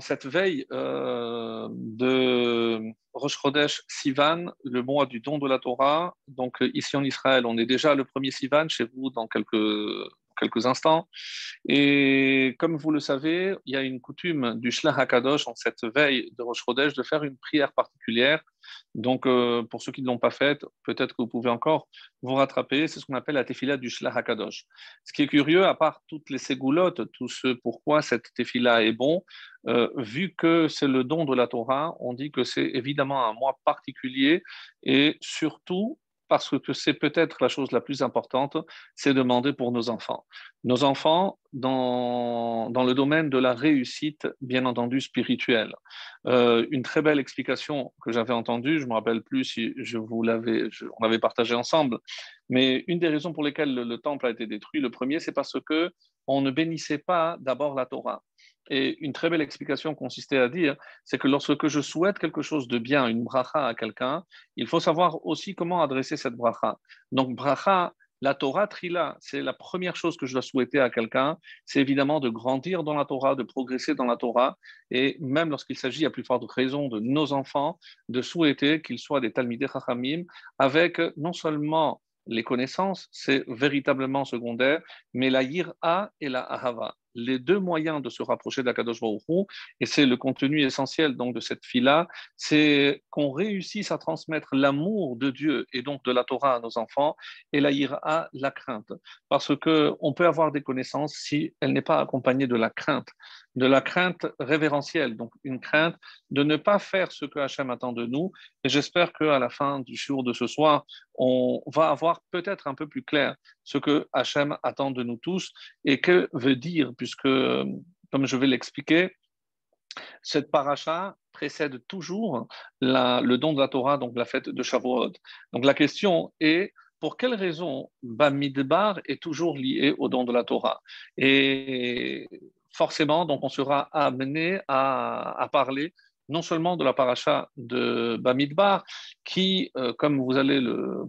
cette veille euh, de Rosh Chodesh Sivan, le mois du don de la Torah. Donc ici en Israël, on est déjà le premier Sivan, chez vous dans quelques quelques instants. Et comme vous le savez, il y a une coutume du Shlach HaKadosh en cette veille de Rosh Chodesh de faire une prière particulière. Donc, euh, pour ceux qui ne l'ont pas faite, peut-être que vous pouvez encore vous rattraper. C'est ce qu'on appelle la tefila du Shlach HaKadosh. Ce qui est curieux, à part toutes les ségoulottes, tout ce pourquoi cette tefila est bon, euh, vu que c'est le don de la Torah, on dit que c'est évidemment un mois particulier et surtout parce que c'est peut-être la chose la plus importante, c'est demander pour nos enfants. Nos enfants, dans, dans le domaine de la réussite, bien entendu, spirituelle. Euh, une très belle explication que j'avais entendue, je ne me rappelle plus si je vous l'avais, on l'avait partagé ensemble, mais une des raisons pour lesquelles le, le temple a été détruit, le premier, c'est parce que on ne bénissait pas d'abord la Torah. Et une très belle explication consistait à dire, c'est que lorsque je souhaite quelque chose de bien, une bracha à quelqu'un, il faut savoir aussi comment adresser cette bracha. Donc, bracha, la Torah Trila, c'est la première chose que je dois souhaiter à quelqu'un, c'est évidemment de grandir dans la Torah, de progresser dans la Torah, et même lorsqu'il s'agit à plus forte raison de nos enfants, de souhaiter qu'ils soient des Talmidei Chachamim, avec non seulement les connaissances, c'est véritablement secondaire, mais la yira et la ahava les deux moyens de se rapprocher d'Akadosh Baruch et c'est le contenu essentiel donc de cette fila, c'est qu'on réussisse à transmettre l'amour de Dieu et donc de la Torah à nos enfants et la ira, la crainte. Parce que on peut avoir des connaissances si elle n'est pas accompagnée de la crainte, de la crainte révérentielle, donc une crainte de ne pas faire ce que Hachem attend de nous. Et j'espère qu'à la fin du jour de ce soir, on va avoir peut-être un peu plus clair ce que Hachem attend de nous tous et que veut dire, puisque, comme je vais l'expliquer, cette paracha précède toujours le don de la Torah, donc la fête de Shavuot. Donc la question est, pour quelle raison Bamidbar est toujours lié au don de la Torah? Et forcément, donc on sera amené à, parler non seulement de la paracha de Bamidbar, qui, euh, comme vous allez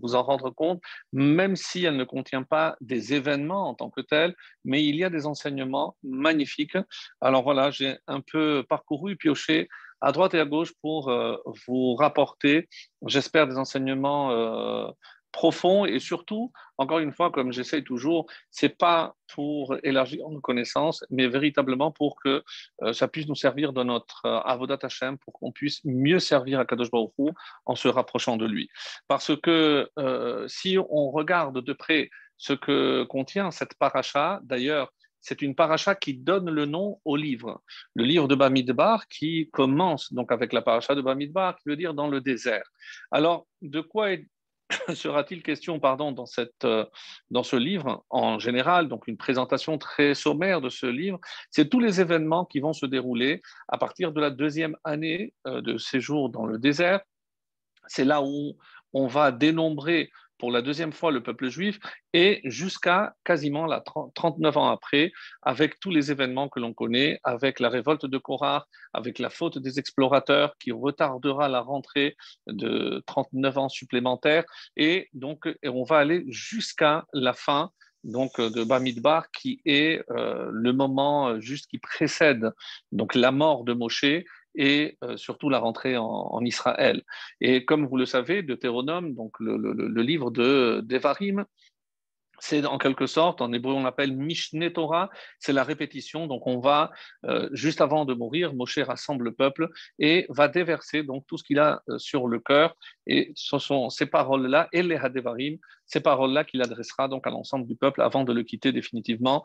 vous en rendre compte, même si elle ne contient pas des événements en tant que tels, mais il y a des enseignements magnifiques. Alors voilà, j'ai un peu parcouru, pioché à droite et à gauche pour euh, vous rapporter, j'espère, des enseignements euh, profond et surtout, encore une fois, comme j'essaye toujours, c'est pas pour élargir nos connaissances, mais véritablement pour que euh, ça puisse nous servir dans notre euh, avodat Hashem, pour qu'on puisse mieux servir à Kadosh Baruch Hu en se rapprochant de lui. Parce que euh, si on regarde de près ce que contient cette paracha, d'ailleurs, c'est une paracha qui donne le nom au livre. Le livre de Bamidbar qui commence donc avec la paracha de Bamidbar, qui veut dire dans le désert. Alors, de quoi est sera-t-il question pardon, dans, euh, dans ce livre en général, donc une présentation très sommaire de ce livre, c'est tous les événements qui vont se dérouler à partir de la deuxième année euh, de séjour dans le désert. C'est là où on va dénombrer pour la deuxième fois le peuple juif et jusqu'à quasiment la 39 ans après, avec tous les événements que l'on connaît, avec la révolte de Korah, avec la faute des explorateurs qui retardera la rentrée de 39 ans supplémentaires, et donc on va aller jusqu'à la fin donc de Bamidbar, qui est euh, le moment juste qui précède donc la mort de Moshe et euh, surtout la rentrée en, Israël. Et comme vous le savez, Deutéronome, donc le, livre de Devarim, c'est en quelque sorte, en hébreu on l'appelle Mishneh Torah, c'est la répétition. Donc on va, euh, juste avant de mourir, Moshe rassemble le peuple et va déverser donc tout ce qu'il a euh, sur le cœur. Et ce sont ces paroles-là, et les Hadevarim, ces paroles-là qu'il adressera donc à l'ensemble du peuple avant de le quitter définitivement,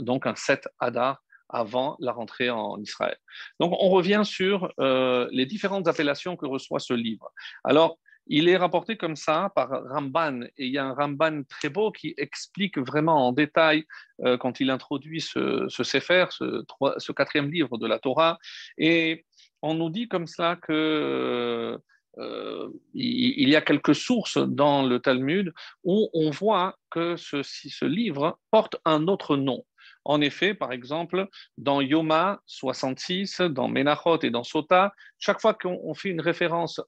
donc un 7 Hadar avant la rentrée en Israël. Donc on revient sur euh, les différentes appellations que reçoit ce livre. Alors, il est rapporté comme ça par Ramban, et il y a un Ramban très beau qui explique vraiment en détail, euh, quand il introduit ce, ce Sefer, ce, quatrième livre de la Torah, et on nous dit comme cela que euh, il y a quelques sources dans le Talmud où on voit que ce livre porte un autre nom. En effet, par exemple, dans Yoma 66, dans Menachot et dans Sota, chaque fois qu'on fait une référence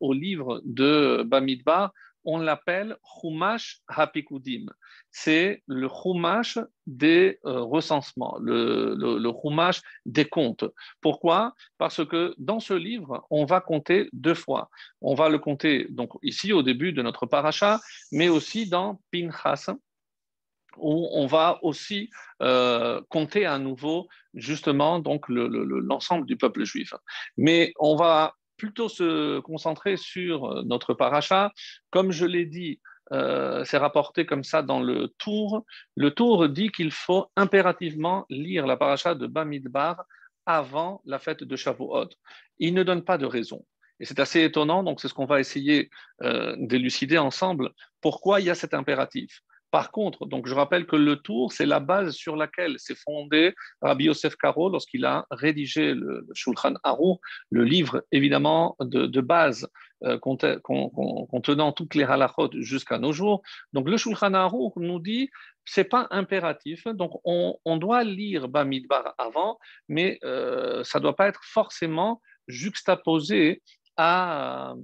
au livre de Bamidbar, on l'appelle Chumash Hapikudim. C'est le Chumash des euh, recensements, le, le, Chumash des comptes. Pourquoi? Parce que dans ce livre, on va compter deux fois. On va le compter donc ici au début de notre paracha, mais aussi dans Pinchas, où on va aussi euh, compter à nouveau justement donc l'ensemble du peuple juif. Mais on va plutôt se concentrer sur euh, notre paracha. Comme je l'ai dit, euh, c'est rapporté comme ça dans le tour. Le tour dit qu'il faut impérativement lire la paracha de Bamidbar avant la fête de Shavuot. Il ne donne pas de raison. Et c'est assez étonnant, donc c'est ce qu'on va essayer d'élucider ensemble. Pourquoi il y a cet impératif? Par contre, donc je rappelle que le tour, c'est la base sur laquelle s'est fondé Rabbi Yosef Karo lorsqu'il a rédigé le, Shulchan Aruch, le livre évidemment de, base euh, contenant toutes les halachot jusqu'à nos jours. Donc le Shulchan Aruch nous dit c'est pas impératif, donc on, doit lire Bamidbar avant, mais euh, ça doit pas être forcément juxtaposé à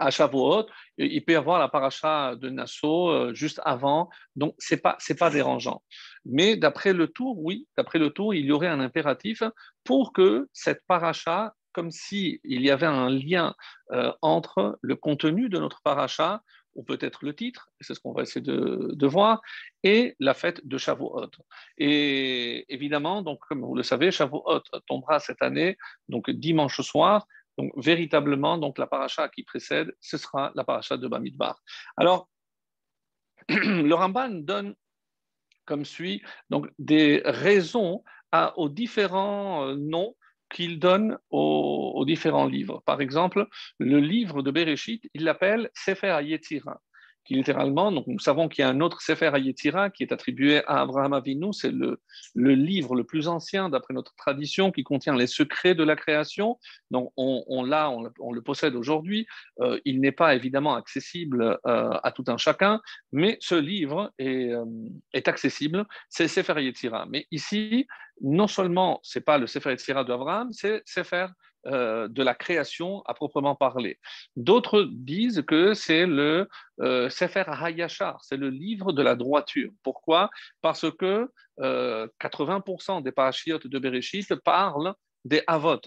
à Shavuot, il peut y avoir la paracha de Nassau euh, juste avant, donc ce n'est pas, pas dérangeant. Mais d'après le tour, oui, d'après le tour, il y aurait un impératif pour que cette paracha, comme s'il y avait un lien euh, entre le contenu de notre paracha, ou peut-être le titre, c'est ce qu'on va essayer de, de, voir, et la fête de Shavuot. Et évidemment, donc, comme vous le savez, Shavuot tombera cette année, donc dimanche soir, donc, véritablement, donc, la paracha qui précède, ce sera la paracha de Bamidbar. Alors, le Ramban donne comme suit donc, des raisons aux différents euh, noms qu'il donne aux, différents livres. Par exemple, le livre de Bereshit, il l'appelle Sefer Yetzira qui littéralement, donc nous savons qu'il y a un autre Sefer Hayetira qui est attribué à Abraham Avinu, c'est le, livre le plus ancien d'après notre tradition qui contient les secrets de la création. Donc on, l'a, on, le possède aujourd'hui. Euh, il n'est pas évidemment accessible euh, à tout un chacun, mais ce livre est, euh, accessible, c'est Sefer Hayetira. Mais ici, non seulement c'est pas le Sefer Yetzira d'Abraham, c'est Sefer euh, de la création à proprement parler. D'autres disent que c'est le euh, Sefer Hayashar, c'est le livre de la droiture. Pourquoi? Parce que 80% euh, des parachiotes de Bereshit parlent des Avot.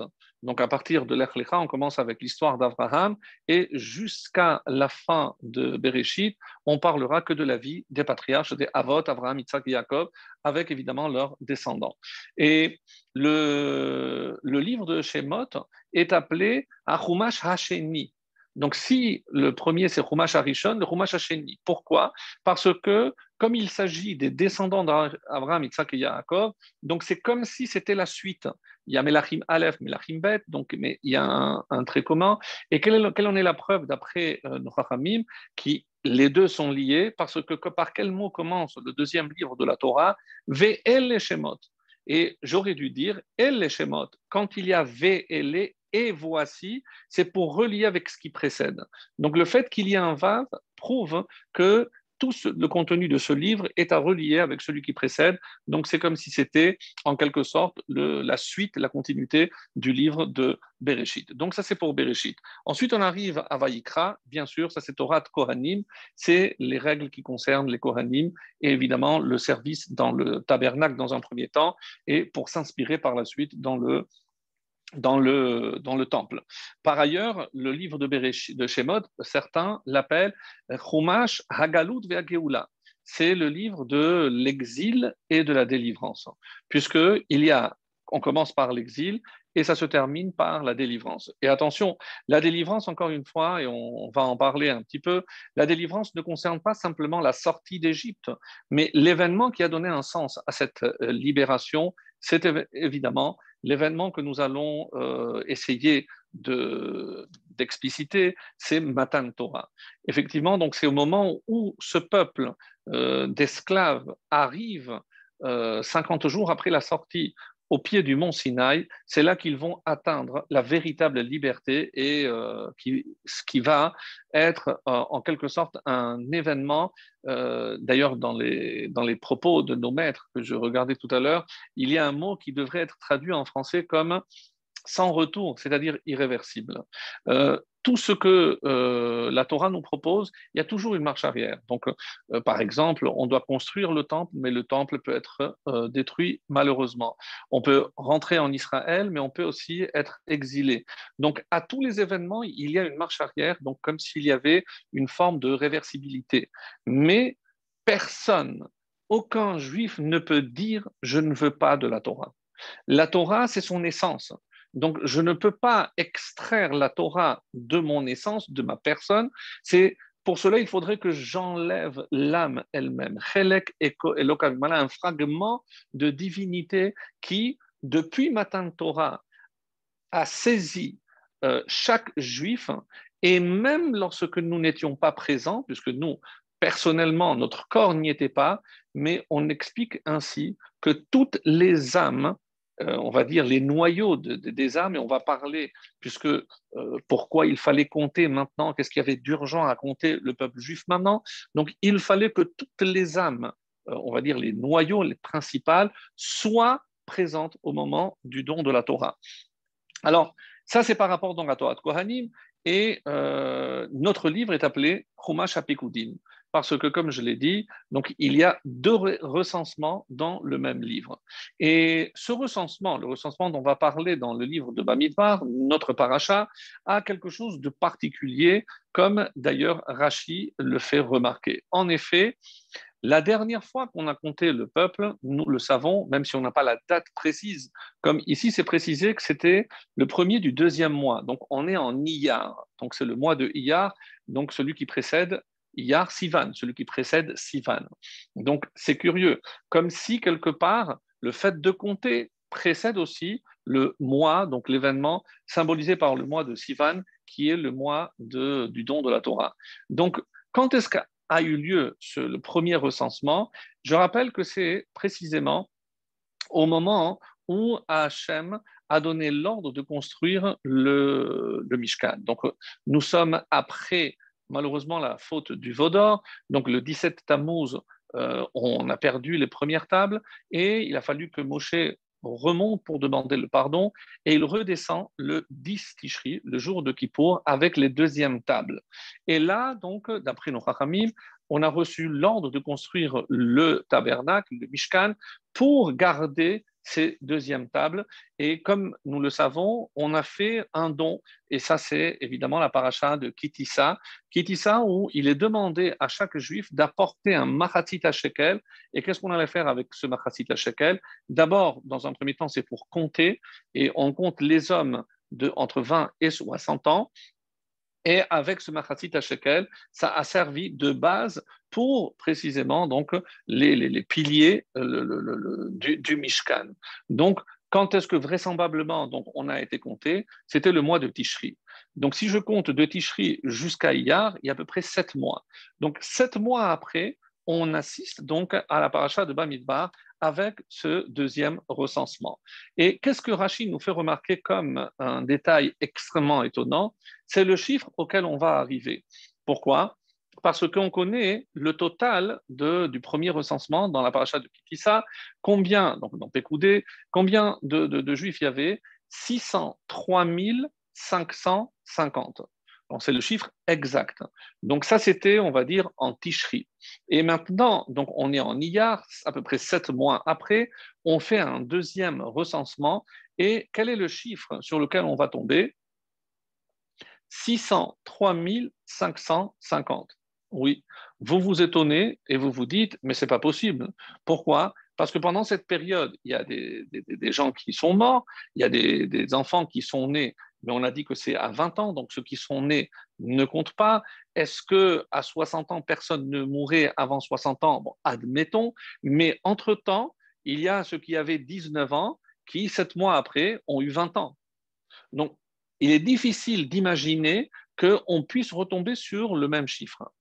Donc à partir de l'Echlecha, on commence avec l'histoire d'Abraham et jusqu'à la fin de Bereshit, on parlera que de la vie des patriarches, des Avot, Abraham, Isaac et Jacob, avec évidemment leurs descendants. Et le, le livre de Shemot est appelé Achumash Hasheni. Donc, si le premier c'est Chumash Arishon, le Chumash Hasheni. Pourquoi? Parce que, comme il s'agit des descendants d'Abraham, Isaac et Yaakov, donc c'est comme si c'était la suite il y a Melachim Aleph, Melachim Bet, donc mais il y a un, trait commun. Et quelle, en est la preuve d'après euh, nos qui les deux sont liés? Parce que, par quel mot commence le deuxième livre de la Torah? Ve'el Shemot. Et j'aurais dû dire El Shemot. Quand il y a Ve'el et voici, c'est pour relier avec ce qui précède. Donc le fait qu'il y ait un vav prouve que tout le contenu de ce livre est à relier avec celui qui précède. Donc c'est comme si c'était en quelque sorte la suite, la continuité du livre de Bereshit. Donc ça c'est pour Bereshit. Ensuite on arrive à Vaïkra, bien sûr, ça c'est Torah Kohanim, c'est les règles qui concernent les Kohanim et évidemment le service dans le tabernacle dans un premier temps et pour s'inspirer par la suite dans le dans le, dans le temple. Par ailleurs, le livre de, de Shemot, certains l'appellent Chumash Hagalut Ve'ageula. C'est le livre de l'exil et de la délivrance, puisqu'il y a, on commence par l'exil et ça se termine par la délivrance. Et attention, la délivrance, encore une fois, et on va en parler un petit peu, la délivrance ne concerne pas simplement la sortie d'Égypte, mais l'événement qui a donné un sens à cette euh, libération, c'est évidemment l'événement que nous allons euh, essayer d'expliciter, c'est Matan Torah. Effectivement, donc c'est au moment où ce peuple euh, d'esclaves arrive 50 jours après la sortie au pied du mont Sinaï, c'est là qu'ils vont atteindre la véritable liberté et euh, ce qui va être euh, en quelque sorte un événement. Euh, d'ailleurs, dans les propos de nos maîtres que je regardais tout à l'heure, il y a un mot qui devrait être traduit en français comme sans retour, c'est-à-dire irréversible. Euh, tout ce que euh, la Torah nous propose, il y a toujours une marche arrière. Donc, euh, par exemple, on doit construire le temple, mais le temple peut être détruit malheureusement. On peut rentrer en Israël, mais on peut aussi être exilé. Donc, à tous les événements, il y a une marche arrière, donc comme s'il y avait une forme de réversibilité. Mais personne, aucun juif ne peut dire je ne veux pas de la Torah. La Torah, c'est son essence. Donc, je ne peux pas extraire la Torah de mon essence, de ma personne. C'est pour cela, il faudrait que j'enlève l'âme elle-même. Chelek Voilà un fragment de divinité qui, depuis Matan Torah, a saisi euh, chaque juif, et même lorsque nous n'étions pas présents, puisque nous, personnellement, notre corps n'y était pas, mais on explique ainsi que toutes les âmes euh, on va dire, les noyaux des âmes, et on va parler, puisque euh, pourquoi il fallait compter maintenant, qu'est-ce qu'il y avait d'urgent à compter le peuple juif maintenant. Donc, il fallait que toutes les âmes, euh, on va dire les noyaux, les principales, soient présentes au moment du don de la Torah. Alors, ça, c'est par rapport donc à Torah de Kohanim, et notre livre est appelé Chumash Apikudim parce que, comme je l'ai dit, donc, il y a deux recensements dans le même livre. Et ce recensement, le recensement dont on va parler dans le livre de Bamidbar, notre paracha, a quelque chose de particulier, comme d'ailleurs Rashi le fait remarquer. En effet, la dernière fois qu'on a compté le peuple, nous le savons, même si on n'a pas la date précise, comme ici c'est précisé que c'était le premier du deuxième mois. Donc on est en Iyar, donc c'est le mois de Iyar, donc celui qui précède Iyar Sivan, celui qui précède Sivan. Donc c'est curieux, comme si quelque part le fait de compter précède aussi le mois, donc l'événement symbolisé par le mois de Sivan, qui est le mois du don de la Torah. Donc quand est-ce qu'a eu lieu le premier recensement? Je rappelle que c'est précisément au moment où Hachem a donné l'ordre de construire le, le Mishkan. Donc nous sommes après malheureusement la faute du Vaudor. Donc le 17 Tammuz, euh, on a perdu les premières tables et il a fallu que Moshe remonte pour demander le pardon et il redescend le 10 Tishri, le jour de Kippour, avec les deuxièmes tables. Et là, donc, d'après nos on a reçu l'ordre de construire le tabernacle, le Mishkan, pour garder ces deuxièmes tables. Et comme nous le savons, on a fait un don, et ça c'est évidemment la paracha de Kitissa, Kitissa où il est demandé à chaque juif d'apporter un machatit à shekel. Et qu'est-ce qu'on allait faire avec ce machatit à shekel? D'abord, dans un premier temps, c'est pour compter, et on compte les hommes de entre 20 et 60 ans, et avec ce machatit à shekel, ça a servi de base pour précisément donc les, les, piliers euh, du, Mishkan. Donc, quand est-ce que vraisemblablement donc, on a été compté? C'était le mois de Tishri. Donc, si je compte de Tishri jusqu'à Iyar, il y a à peu près sept mois. Donc, sept mois après, on assiste donc à la paracha de Bamidbar avec ce deuxième recensement. Et qu'est-ce que Rachid nous fait remarquer comme un détail extrêmement étonnant? C'est le chiffre auquel on va arriver. Pourquoi? Parce qu'on connaît le total du premier recensement dans la paracha de Kitissa, combien, donc dans combien de, de, juifs il y avait? 603 550 c'est le chiffre exact. Donc ça, c'était, on va dire, en Tishri. Et maintenant, donc on est en Iyar, à peu près sept mois après, on fait un deuxième recensement. Et quel est le chiffre sur lequel on va tomber? 603 550. Oui, vous vous étonnez et vous vous dites, mais c'est pas possible. Pourquoi? Parce que pendant cette période, il y a des, gens qui sont morts, il y a des enfants qui sont nés mais on a dit que c'est à 20 ans, donc ceux qui sont nés ne comptent pas. Est-ce que à 60 ans, personne ne mourrait avant 60 ans? Bon, Admettons, mais entre-temps, il y a ceux qui avaient 19 ans qui, sept mois après, ont eu 20 ans. Donc, il est difficile d'imaginer qu'on puisse retomber sur le même chiffre.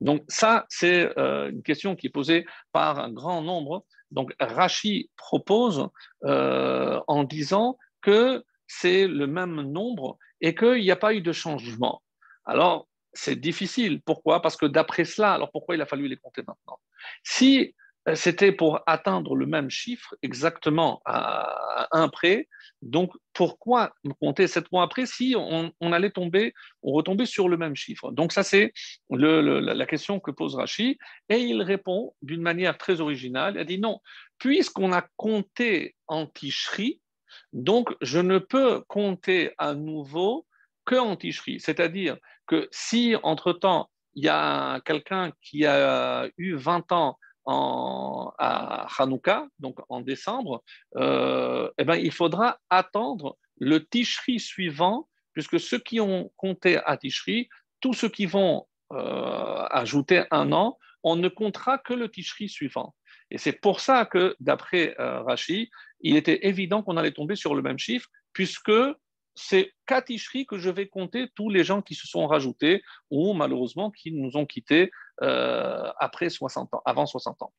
Donc ça, c'est euh, une question qui est posée par un grand nombre. Donc Rachi propose euh, en disant que c'est le même nombre et qu'il n'y a pas eu de changement. Alors, c'est difficile. Pourquoi? Parce que d'après cela, alors pourquoi il a fallu les compter maintenant? Si euh, c'était pour atteindre le même chiffre exactement à un près. Donc, pourquoi compter sept mois après si on, allait tomber, on retombait sur le même chiffre? Donc, ça, c'est la question que pose Rachi. Et il répond d'une manière très originale. Il dit non, puisqu'on a compté en ticherie, donc je ne peux compter à nouveau que en ticherie. C'est-à-dire que si, entre-temps, il y a quelqu'un qui a eu 20 ans en, à Hanouka, donc en décembre, euh, eh ben, il faudra attendre le Tishri suivant, puisque ceux qui ont compté à Tishri, tous ceux qui vont euh, ajouter un an, on ne comptera que le Tishri suivant. Et c'est pour ça que, d'après euh, il était évident qu'on allait tomber sur le même chiffre, puisque c'est Katishri que je vais compter tous les gens qui se sont rajoutés ou malheureusement qui nous ont quittés euh, après 60 ans, avant 60 ans.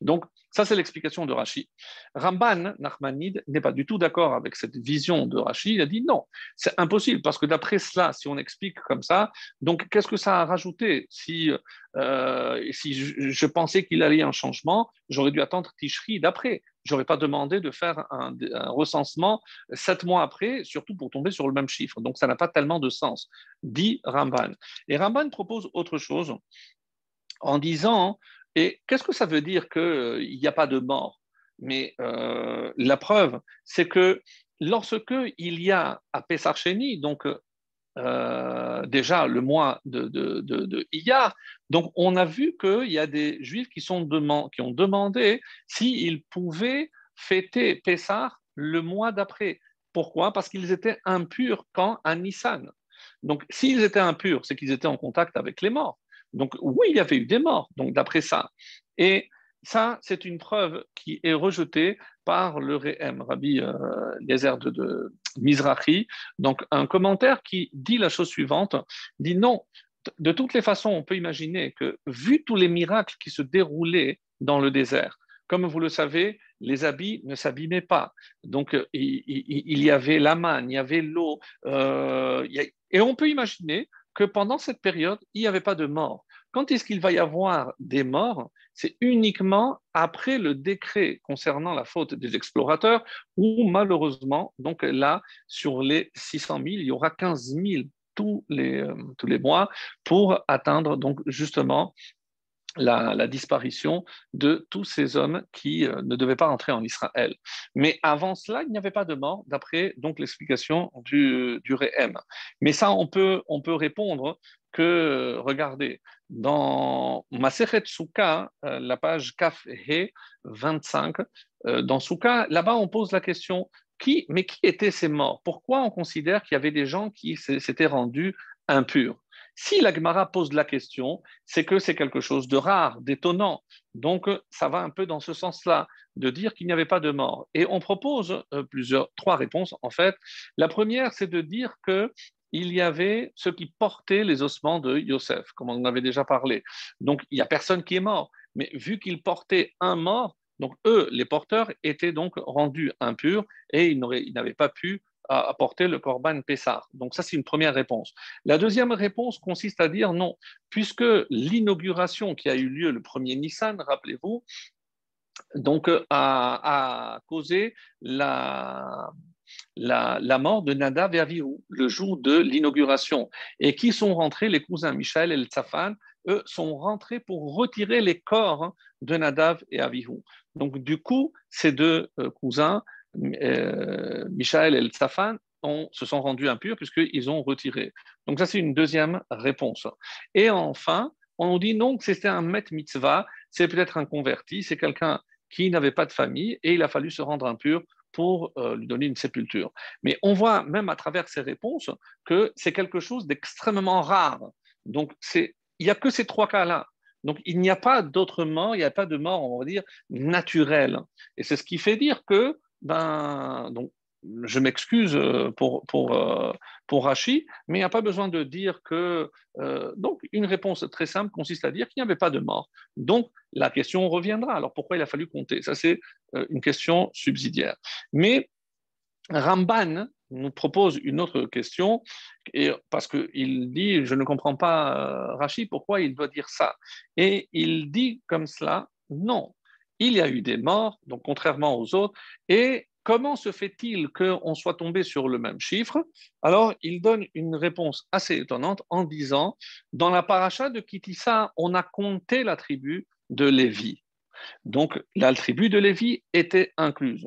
Donc, ça, c'est l'explication de Rashi. Ramban, Nachmanide, n'est pas du tout d'accord avec cette vision de Rashi. Il a dit non, c'est impossible, parce que d'après cela, si on explique comme ça, donc qu'est-ce que ça a rajouté Si, euh, si je, pensais qu'il allait y un changement, j'aurais dû attendre Tishri d'après. J'aurais pas demandé de faire un, recensement sept mois après, surtout pour tomber sur le même chiffre. Donc, ça n'a pas tellement de sens, dit Ramban. Et Ramban propose autre chose en disant, et qu'est-ce que ça veut dire qu'il euh, n'y a pas de mort? Mais euh, la preuve, c'est que lorsque il y a à Pesarcheni, donc euh, déjà le mois de, de, Iyar, donc on a vu qu'il y a des juifs qui, sont qui ont demandé s'ils pouvaient fêter Pessah le mois d'après. Pourquoi? Parce qu'ils étaient impurs quand à Nissan. Donc s'ils étaient impurs, c'est qu'ils étaient en contact avec les morts. Donc oui, il y avait eu des morts, donc d'après ça. Et ça, c'est une preuve qui est rejetée par le Rehem, Rabbi euh, de, Mizrahi. Donc un commentaire qui dit la chose suivante, dit non, de toutes les façons, on peut imaginer que vu tous les miracles qui se déroulaient dans le désert, comme vous le savez, les habits ne s'abîmaient pas. Donc, il, y avait la manne, il y avait l'eau. Euh, et on peut imaginer que pendant cette période, il n'y avait pas de mort. Quand est-ce qu'il va y avoir des morts C'est uniquement après le décret concernant la faute des explorateurs, où malheureusement, donc là, sur les 600 000, il y aura 15 000 tous les, euh, tous les mois pour atteindre donc justement la, disparition de tous ces hommes qui euh, ne devaient pas entrer en Israël. Mais avant cela, il n'y avait pas de mort, d'après donc l'explication du, du Réhem. Mais ça, on peut, on peut répondre que, regardez, dans Masechet Souka, euh, la page Kaf He 25, euh, dans Souka, là-bas, on pose la question qui, mais qui étaient ces morts? Pourquoi on considère qu'il y avait des gens qui s'étaient rendus impurs? Si la Gemara pose la question, c'est que c'est quelque chose de rare, d'étonnant. Donc, ça va un peu dans ce sens-là, de dire qu'il n'y avait pas de mort. Et on propose euh, plusieurs, trois réponses, en fait. La première, c'est de dire que il y avait ceux qui portaient les ossements de Yosef, comme on en avait déjà parlé. Donc, il n'y a personne qui est mort. Mais vu qu'ils portaient un mort, donc eux, les porteurs, étaient donc rendus impurs et ils n'avaient pas pu à apporter le Corban Pessar. Donc ça, c'est une première réponse. La deuxième réponse consiste à dire non, puisque l'inauguration qui a eu lieu le 1er Nissan, rappelez-vous, donc a, causé la, la, mort de Nadav et Avihu le jour de l'inauguration. Et qui sont rentrés Les cousins Michel et le Tzafan, eux, sont rentrés pour retirer les corps de Nadav et Avihu. Donc, du coup, ces deux euh, cousins euh, Michael et le Safan se sont rendus impurs puisqu'ils ont retiré. Donc ça, c'est une deuxième réponse. Et enfin, on nous dit non, c'était un met mitzvah, c'est peut-être un converti, c'est quelqu'un qui n'avait pas de famille et il a fallu se rendre impur pour euh, lui donner une sépulture. Mais on voit même à travers ces réponses que c'est quelque chose d'extrêmement rare. Donc il n'y a que ces trois cas-là. Donc il n'y a pas d'autres morts, il n'y a pas de mort, on va dire, naturelle. Et c'est ce qui fait dire que ben, donc, je m'excuse euh, pour, euh, pour Rachi, mais il n'y a pas besoin de dire que. Euh, donc, une réponse très simple consiste à dire qu'il n'y avait pas de mort. Donc, la question reviendra. Alors, pourquoi il a fallu compter? Ça, c'est une question subsidiaire. Mais Ramban nous propose une autre question, et, parce qu'il dit Je ne comprends pas, Rachi, pourquoi il doit dire ça Et il dit comme cela Non, il y a eu des morts, donc contrairement aux autres, et comment se fait-il qu'on soit tombé sur le même chiffre? Alors, il donne une réponse assez étonnante en disant, dans la paracha de Kitissa, on a compté la tribu de Lévi. Donc, la tribu de Lévi était incluse.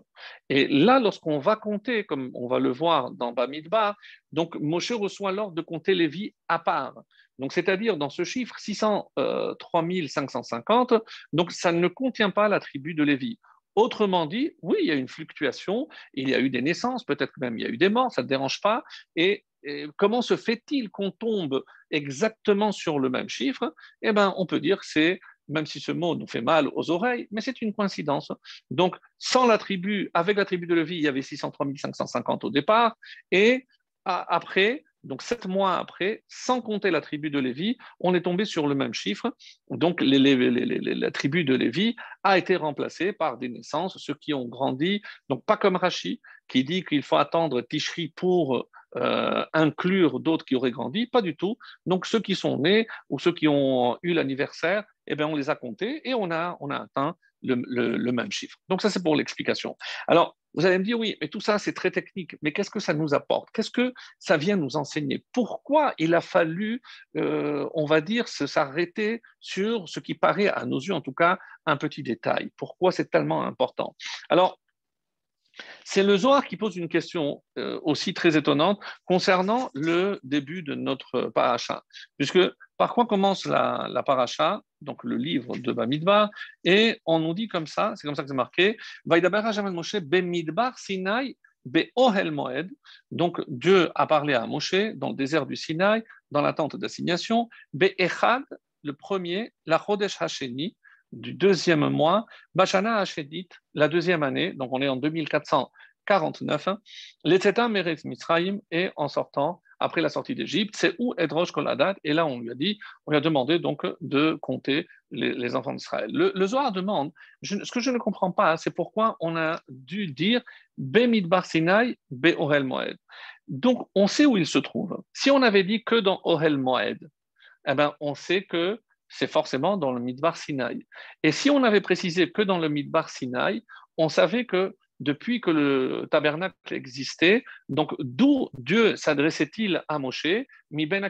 Et là, lorsqu'on va compter, comme on va le voir dans Bamidbar, donc Moshe reçoit l'ordre de compter Lévi à part. Donc, c'est-à-dire dans ce chiffre 603 550, donc ça ne contient pas la tribu de Lévi. Autrement dit, oui, il y a une fluctuation, il y a eu des naissances, peut-être même il y a eu des morts, ça ne dérange pas. Et, comment se fait-il qu'on tombe exactement sur le même chiffre? Eh bien, on peut dire que c'est même si ce mot nous fait mal aux oreilles, mais c'est une coïncidence. Donc, sans la tribu, avec la tribu de Lévi, il y avait 603 550 au départ, et après, donc sept mois après, sans compter la tribu de Lévi, on est tombé sur le même chiffre. Donc la tribu de Lévi a été remplacée par des naissances, ceux qui ont grandi, donc pas comme Rachi, qui dit qu'il faut attendre Tishri pour euh, inclure d'autres qui auraient grandi, pas du tout. Donc ceux qui sont nés ou ceux qui ont eu l'anniversaire, eh bien, on les a comptés et on a, on a atteint le, même chiffre. Donc ça, c'est pour l'explication. Alors, vous allez me dire, oui, mais tout ça, c'est très technique, mais qu'est-ce que ça nous apporte? Qu'est-ce que ça vient nous enseigner? Pourquoi il a fallu, euh, on va dire, s'arrêter sur ce qui paraît, à nos yeux en tout cas, un petit détail? Pourquoi c'est tellement important? Alors, c'est le Zohar qui pose une question euh, aussi très étonnante concernant le début de notre paracha. Puisque par quoi commence la, paracha, donc le livre de Bamidbar, et on nous dit comme ça, c'est comme ça que c'est marqué, Moshe Bemidbar Sinai Ohel Moed. Donc Dieu a parlé à Moshe dans le désert du Sinaï, dans la tente d'assignation, Echad, le premier, la Chodesh Hasheni, du deuxième mois, Bashana Hashedit, la deuxième année, donc on est en 2449, l'Etzetam Meretz Mitzrayim, et en sortant, après la sortie d'Égypte, c'est où Edrosh Koladat, et là on lui a dit, on lui a demandé donc de compter les, enfants d'Israël. Le, Zohar demande, ce que je ne comprends pas, c'est pourquoi on a dû dire Bemidbar Sinai, Be Orel Moed. Donc on sait où il se trouve. Si on avait dit que dans Orel Moed, eh ben, on sait que c'est forcément dans le Midbar Sinaï. Et si on avait précisé que dans le Midbar Sinaï, on savait que depuis que le tabernacle existait, donc d'où Dieu s'adressait-il à Moshe? Mi ben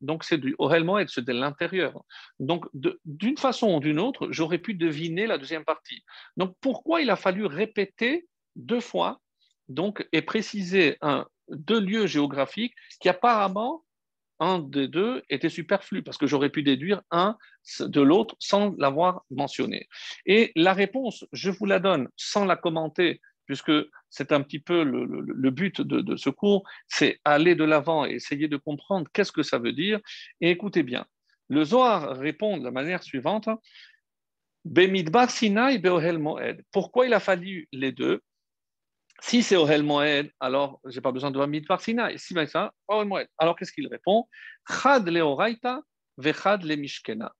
Donc c'est du Moed, c'est de l'intérieur. Donc d'une façon ou d'une autre, j'aurais pu deviner la deuxième partie. Donc pourquoi il a fallu répéter deux fois donc, et préciser deux lieux géographiques qui apparemment un des deux était superflu parce que j'aurais pu déduire un de l'autre sans l'avoir mentionné. Et la réponse, je vous la donne sans la commenter, puisque c'est un petit peu le, but de, ce cours, c'est aller de l'avant et essayer de comprendre qu'est-ce que ça veut dire. Et écoutez bien, le Zohar répond de la manière suivante. Pourquoi il a fallu les deux? Si c'est Ohel Moed, alors je n'ai pas besoin de Bamidbar Sinaï. Si c'est ça, Ohel Moed. Alors qu'est-ce qu'il répond? Chad leoraita vechad le mishkena.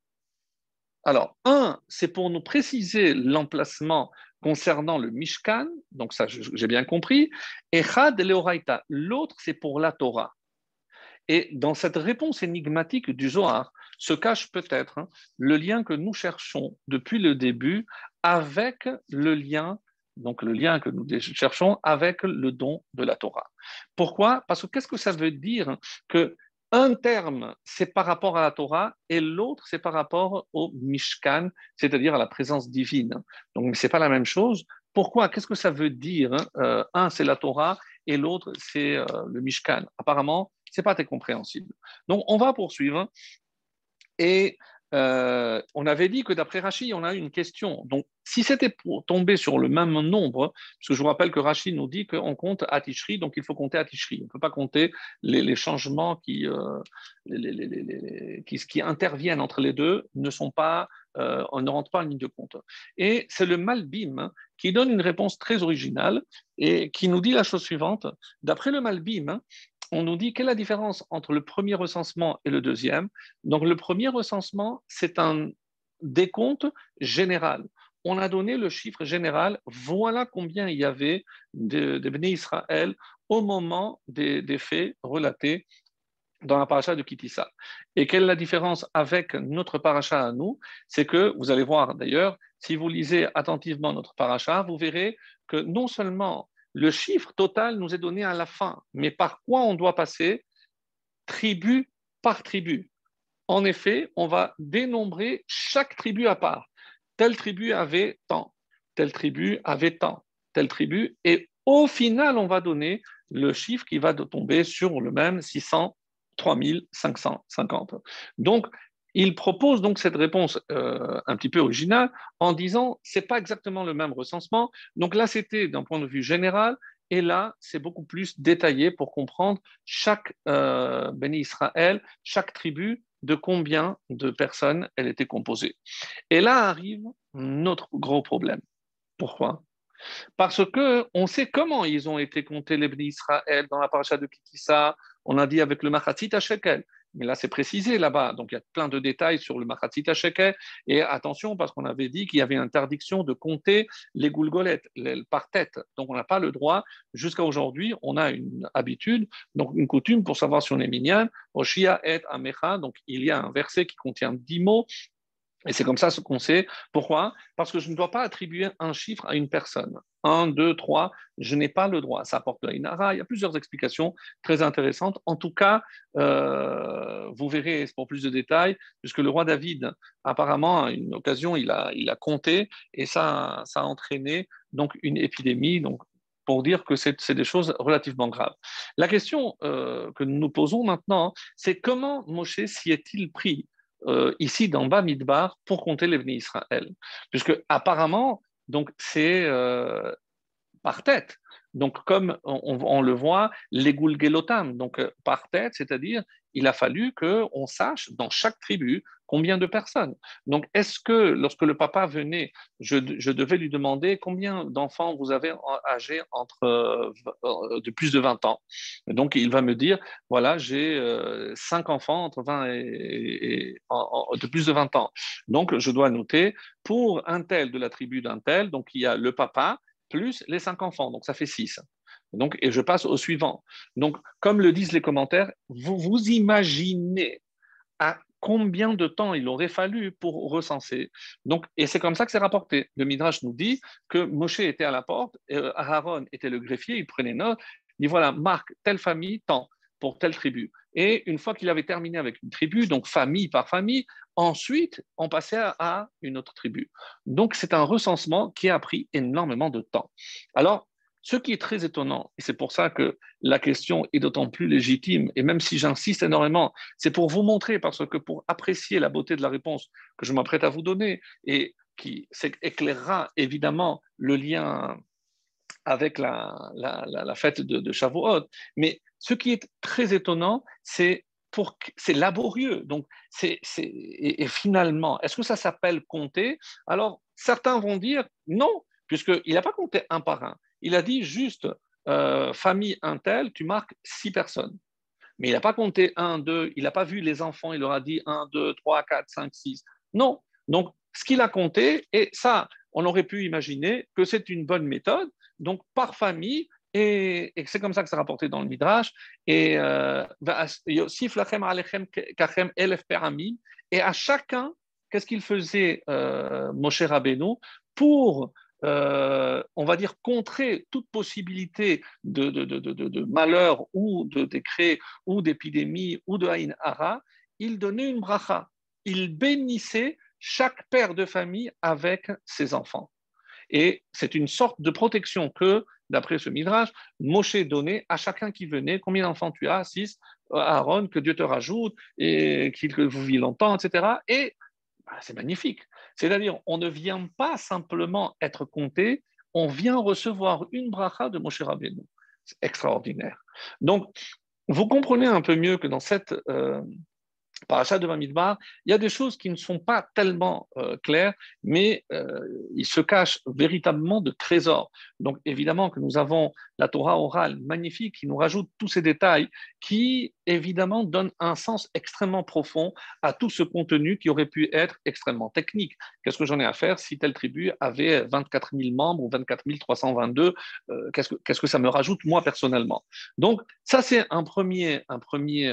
Alors, un, c'est pour nous préciser l'emplacement concernant le Mishkan, donc ça j'ai bien compris, et Chad leoraita, l'autre c'est pour la Torah. Et dans cette réponse énigmatique du Zohar se cache peut-être hein, le lien que nous cherchons depuis le début avec le lien donc le lien que nous cherchons avec le don de la Torah. Pourquoi? Parce que qu'est-ce que ça veut dire que un terme, c'est par rapport à la Torah et l'autre, c'est par rapport au Mishkan, c'est-à-dire à la présence divine. Donc, ce n'est pas la même chose. Pourquoi? Qu'est-ce que ça veut dire euh, Un, c'est la Torah et l'autre, c'est euh, le Mishkan? Apparemment, ce n'est pas très compréhensible. Donc, on va poursuivre. Et euh, on avait dit que d'après Rachid, on a une question. Donc, si c'était pour tomber sur le même nombre, parce que je vous rappelle que Rachid nous dit qu'on compte à Tishri, donc il faut compter à Tishri. On ne peut pas compter les, changements qui, euh, qui, interviennent entre les deux, ne sont pas, euh, on ne rentre pas en ligne de compte. Et c'est le Malbim qui donne une réponse très originale et qui nous dit la chose suivante. D'après le Malbim, on nous dit quelle est la différence entre le premier recensement et le deuxième. Donc le premier recensement, c'est un décompte général. On a donné le chiffre général, voilà combien il y avait de, de Israël au moment des, faits relatés dans la paracha de Kitissa. Et quelle est la différence avec notre paracha à nous? C'est que, vous allez voir d'ailleurs, si vous lisez attentivement notre paracha, vous verrez que non seulement le chiffre total nous est donné à la fin, mais par quoi on doit passer tribu par tribu? En effet, on va dénombrer chaque tribu à part. Telle tribu avait tant, telle tribu avait tant, telle tribu, et au final, on va donner le chiffre qui va tomber sur le même 600 3550. Donc, il propose donc cette réponse euh, un petit peu originale en disant c'est pas exactement le même recensement. Donc là, c'était d'un point de vue général, et là, c'est beaucoup plus détaillé pour comprendre chaque euh, Béni Israël, chaque tribu, de combien de personnes elle était composée. Et là arrive notre gros problème. Pourquoi? Parce que on sait comment ils ont été comptés les Béni Israël dans la paracha de Kitissa, on a dit avec le Machatzit Shekel. Mais là, c'est précisé là-bas. Donc, il y a plein de détails sur le Machatzit Shekel. Et attention, parce qu'on avait dit qu'il y avait interdiction de compter les goulgolettes par tête. Donc, on n'a pas le droit. Jusqu'à aujourd'hui, on a une habitude, donc une coutume pour savoir si on est minyan. Oshia et Amecha. Donc, il y a un verset qui contient dix mots et c'est comme ça ce qu'on sait. Pourquoi Parce que je ne dois pas attribuer un chiffre à une personne. Un, deux, trois, je n'ai pas le droit. Ça apporte la inara. Il y a plusieurs explications très intéressantes. En tout cas, euh, vous verrez pour plus de détails, puisque le roi David, apparemment, à une occasion, il a, il a compté et ça, ça a entraîné donc une épidémie. Donc, pour dire que c'est des choses relativement graves. La question euh, que nous nous posons maintenant, c'est comment Moshe s'y est-il pris? Euh, ici dans bas Midbar pour compter les Israël. Puisque apparemment, donc c'est euh, par tête. Donc, comme on, le voit, les Gulgelotam, donc euh, par tête, c'est-à-dire, il a fallu qu'on sache dans chaque tribu combien de personnes. Donc, est-ce que lorsque le papa venait, je, devais lui demander combien d'enfants vous avez âgés entre, euh, de plus de 20 ans Donc, il va me dire, voilà, j'ai euh, cinq enfants entre 20 et, de plus de 20 ans. Donc, je dois noter, pour un tel de la tribu d'un tel, donc il y a le papa, plus les cinq enfants, donc ça fait six. Donc, et je passe au suivant. Donc, comme le disent les commentaires, vous vous imaginez à combien de temps il aurait fallu pour recenser. Donc, et c'est comme ça que c'est rapporté. Le Midrash nous dit que Moshe était à la porte, euh, Aaron était le greffier, il prenait note, il dit voilà, marque telle famille, tant pour telle tribu. Et une fois qu'il avait terminé avec une tribu, donc famille par famille, ensuite on passait à, une autre tribu. Donc c'est un recensement qui a pris énormément de temps. Alors, ce qui est très étonnant, et c'est pour ça que la question est d'autant plus légitime, et même si j'insiste énormément, c'est pour vous montrer, parce que pour apprécier la beauté de la réponse que je m'apprête à vous donner, et qui éclairera évidemment le lien avec la, fête de, de Shavuot, mais ce qui est très étonnant, c'est pour c'est laborieux. Donc, c'est, et, finalement, est-ce que ça s'appelle compter? Alors, certains vont dire non, puisqu'il n'a pas compté un par un. Il a dit juste euh, famille un tel, tu marques six personnes. Mais il n'a pas compté un, deux, il n'a pas vu les enfants, il leur a dit un, deux, trois, quatre, cinq, six. Non. Donc, ce qu'il a compté, et ça, on aurait pu imaginer que c'est une bonne méthode. Donc, par famille, et, c'est comme ça que c'est rapporté dans le Midrash. Et euh, et à chacun, qu'est-ce qu'il faisait euh, Moshe Rabbeinu pour, euh, on va dire, contrer toute possibilité de, de, de, de malheur ou de décret ou d'épidémie ou de haïn hara, il donnait une bracha. Il bénissait chaque père de famille avec ses enfants. Et c'est une sorte de protection que d'après ce Midrash, Moshe donnait à chacun qui venait, combien d'enfants tu as Six, Aaron, que Dieu te rajoute, et qu'il vous vit longtemps, etc. Et bah, c'est magnifique. C'est-à-dire, on ne vient pas simplement être compté, on vient recevoir une bracha de Moshe Rabbeinu. C'est extraordinaire. Donc, vous comprenez un peu mieux que dans cette euh, paracha de Bamidbar, il y a des choses qui ne sont pas tellement euh, claires, mais euh, il se cache véritablement de trésors. Donc évidemment que nous avons la Torah orale magnifique qui nous rajoute tous ces détails qui évidemment donnent un sens extrêmement profond à tout ce contenu qui aurait pu être extrêmement technique. Qu'est-ce que j'en ai à faire si telle tribu avait 24 000 membres ou 24 322 euh, qu'est-ce, que, ça me rajoute moi personnellement? Donc ça c'est un premier, un premier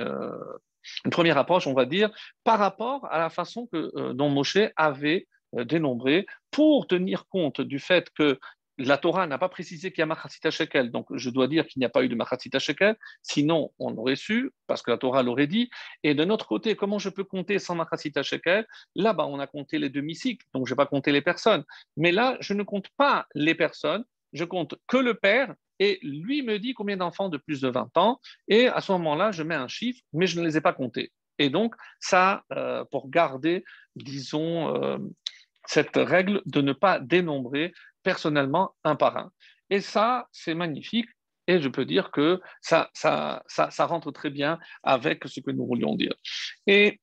une première approche, on va dire, par rapport à la façon que, euh, dont Moshe avait euh, dénombré pour tenir compte du fait que la Torah n'a pas précisé qu'il y a Machatzita Shekel, donc je dois dire qu'il n'y a pas eu de Machatzita Shekel, sinon on aurait su, parce que la Torah l'aurait dit. Et de notre côté, comment je peux compter sans Machatzita Shekel? Là-bas, on a compté les demi-cycles, donc je ne vais pas compter les personnes. Mais là, je ne compte pas les personnes, je compte que le père et lui me dit combien d'enfants de plus de 20 ans, et à ce moment-là, je mets un chiffre, mais je ne les ai pas comptés. Et donc, ça, euh, pour garder, disons, euh, cette règle de ne pas dénombrer personnellement un par un. Et ça, c'est magnifique. Et je peux dire que ça, ça, ça, ça rentre très bien avec ce que nous voulions dire. Et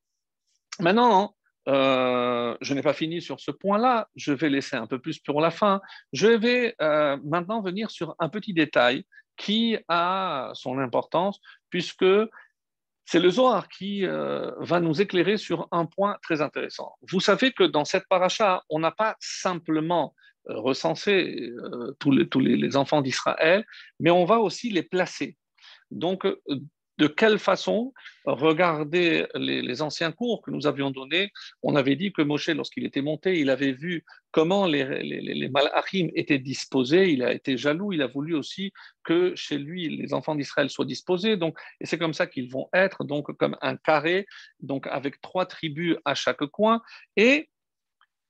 maintenant, euh, je n'ai pas fini sur ce point-là, je vais laisser un peu plus pour la fin. Je vais euh, maintenant venir sur un petit détail qui a son importance, puisque c'est le Zohar qui euh, va nous éclairer sur un point très intéressant. Vous savez que dans cette paracha, on n'a pas simplement recensé tous, les, tous les enfants d'Israël, mais on va aussi les placer. Donc, de quelle façon Regardez les, anciens cours que nous avions donnés. On avait dit que Moshe, lorsqu'il était monté, il avait vu comment les, les, malachim étaient disposés. Il a été jaloux. Il a voulu aussi que chez lui, les enfants d'Israël soient disposés. Donc, et c'est comme ça qu'ils vont être, donc comme un carré, donc avec trois tribus à chaque coin. Et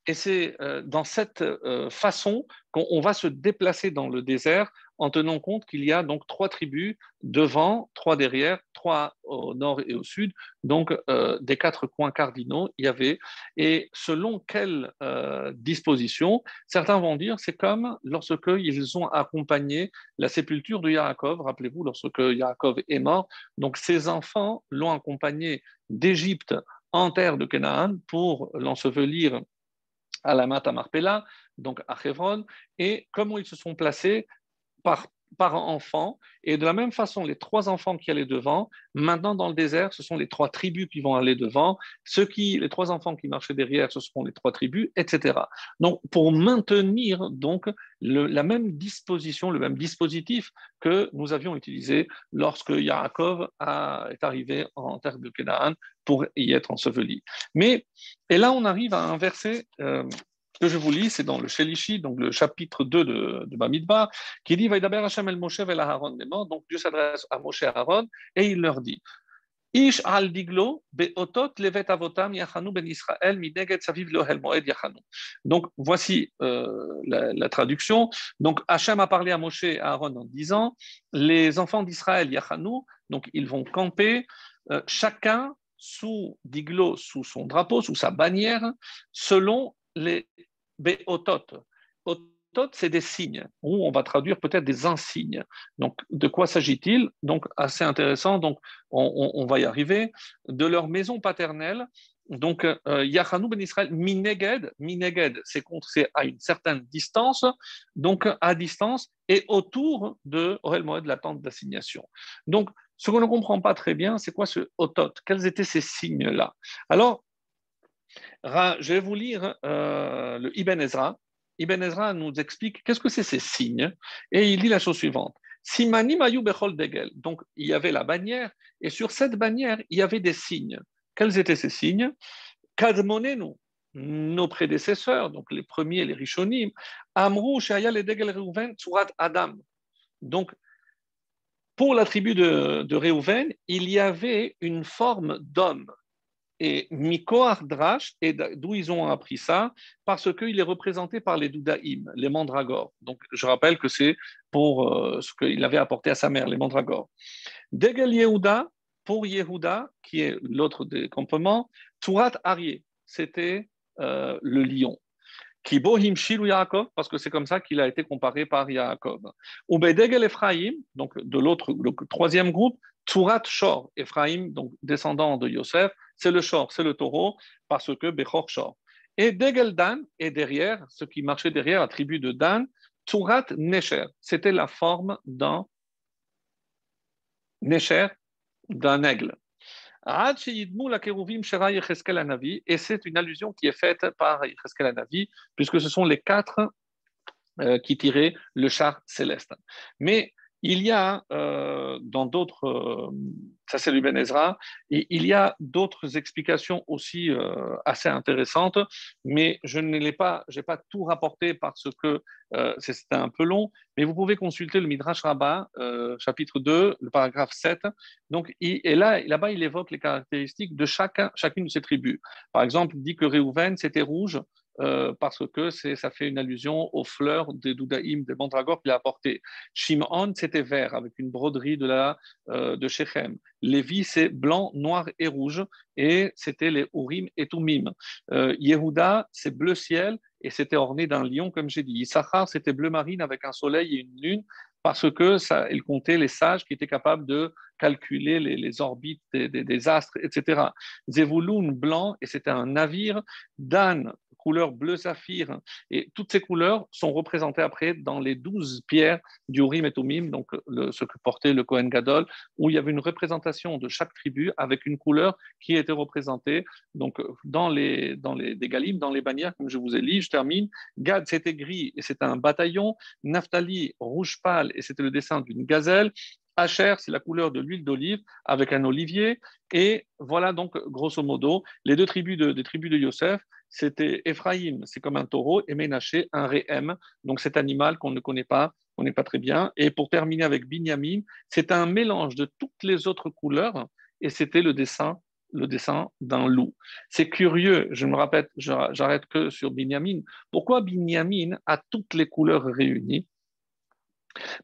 et c'est euh, dans cette euh, façon qu'on va se déplacer dans le désert en tenant compte qu'il y a donc trois tribus devant, trois derrière, trois au nord et au sud. Donc euh, des quatre coins cardinaux, il y avait. Et selon quelle disposition, certains vont dire c'est comme lorsque ils ont accompagné la sépulture de Yaakov. Rappelez-vous, lorsque Yaakov est mort, donc ses enfants l'ont accompagné d'Égypte en terre de Canaan pour l'ensevelir à la Mata Marpella, donc à Hebron, et comment ils se sont placés par, par enfant. Et de la même façon, les trois enfants qui allaient devant, maintenant dans le désert, ce sont les trois tribus qui vont aller devant. Ceux qui, les trois enfants qui marchaient derrière, ce seront les trois tribus, etc. Donc, pour maintenir donc la même disposition, le même dispositif que nous avions utilisé lorsque Yaakov est arrivé en terre de Canaan pour y être enseveli. Mais, et là, on arrive à un verset euh, que je vous lis, c'est dans le Shelishi, donc le chapitre 2 de, de Bamidbar, qui dit Vaidaber Hashem el Moshe vel Aaron Donc Dieu s'adresse à Moshe et Aaron et il leur dit Ish al diglo beotot levet avotam yachanu ben Israël mineget saviv lohel moed yachanu. Donc voici euh, la, traduction. Donc Hachem a parlé à Moshe et Aaron en disant Les enfants d'Israël yachanu, donc ils vont camper, euh, chacun sous Diglo, sous son drapeau, sous sa bannière, selon les Beotot. Otot, c'est des signes, ou on va traduire peut-être des insignes. Donc, de quoi s'agit-il? Donc, assez intéressant, donc on, va y arriver. De leur maison paternelle, donc, euh, ben Israël, Mineged, Mineged, c'est à une certaine distance, donc à distance et autour de Orel Moed, la tente d'assignation. Donc, ce qu'on ne comprend pas très bien, c'est quoi ce Otot Quels étaient ces signes-là? Alors, je vais vous lire euh, le Ibn Ezra. Ibn Ezra nous explique qu'est-ce que c'est ces signes. Et il dit la chose suivante. Donc, il y avait la bannière, et sur cette bannière, il y avait des signes. Quels étaient ces signes? Kadmonenu, nos prédécesseurs, donc les premiers, les Rishonim, Amrou, Shaya, les Degel Reuven, Surat Adam. Donc, pour la tribu de, de il y avait une forme d'homme et Mikoar Drash, et d'où ils ont appris ça? Parce qu'il est représenté par les Doudaïm, les mandragores. Donc je rappelle que c'est pour euh, ce qu'il avait apporté à sa mère, les mandragores. Degel Yehuda, pour Yehuda, qui est l'autre des campements, Turat Arié, c'était euh, le lion. Kibohim Shilu Yaakov, parce que c'est comme ça qu'il a été comparé par Yaakov. Ubedegel Ephraim, donc de l'autre, le troisième groupe, Turat Shor, Ephraim, donc descendant de Yosef, c'est le Shor, c'est le taureau, parce que Bechor Shor. Et Degel Dan, et derrière, ce qui marchait derrière, la tribu de Dan, Turat Nesher, c'était la forme d'un Nesher, d'un aigle. Et c'est une allusion qui est faite par Yecheskel Anavi, puisque ce sont les quatre euh, qui tiraient le char céleste. Mais il y a euh, dans d'autres, euh, ça c'est Ben Ezra, et il y a d'autres explications aussi euh, assez intéressantes, mais je ne l'ai pas, j'ai pas tout rapporté parce que c'était un peu long, mais vous pouvez consulter le Midrash Rabbah, chapitre 2, le paragraphe 7. Donc, et là, là-bas, il évoque les caractéristiques de chacun, chacune de ces tribus. Par exemple, il dit que Réhouven, c'était rouge, euh, parce que ça fait une allusion aux fleurs des Doudaïm, des mandragores qu'il a apportées. Shimon, c'était vert, avec une broderie de, la, euh, de Shechem. Lévi, c'est blanc, noir et rouge, et c'était les Urim et Tumim. Euh, Yehuda, c'est bleu ciel, et c'était orné d'un lion, comme j'ai dit. Issachar, c'était bleu marine avec un soleil et une lune, parce que ça, il comptait les sages qui étaient capables de calculer les, orbites des, astres, etc. Zevulun, blanc, et c'était un navire. Dan, couleur bleu saphir. Et toutes ces couleurs sont représentées après dans les douze pierres du et Tumim, donc ce que portait le Kohen Gadol, où il y avait une représentation de chaque tribu avec une couleur qui était représentée. Donc dans les, dans les dans les bannières, comme je vous ai dit, je termine. Gad, c'était gris et c'était un bataillon. Naftali, rouge pâle et c'était le dessin d'une gazelle. Asher, c'est la couleur de l'huile d'olive avec un olivier. Et voilà donc, grosso modo, les deux tribus de, des tribus de Yosef c'était Ephraïm, c'est comme un taureau, et Ménaché, un réhem, donc cet animal qu'on ne connaît pas, on n'est pas très bien. Et pour terminer avec Binyamin, c'est un mélange de toutes les autres couleurs, et c'était le dessin le dessin d'un loup. C'est curieux, je me répète, j'arrête que sur Binyamin. Pourquoi Binyamin a toutes les couleurs réunies?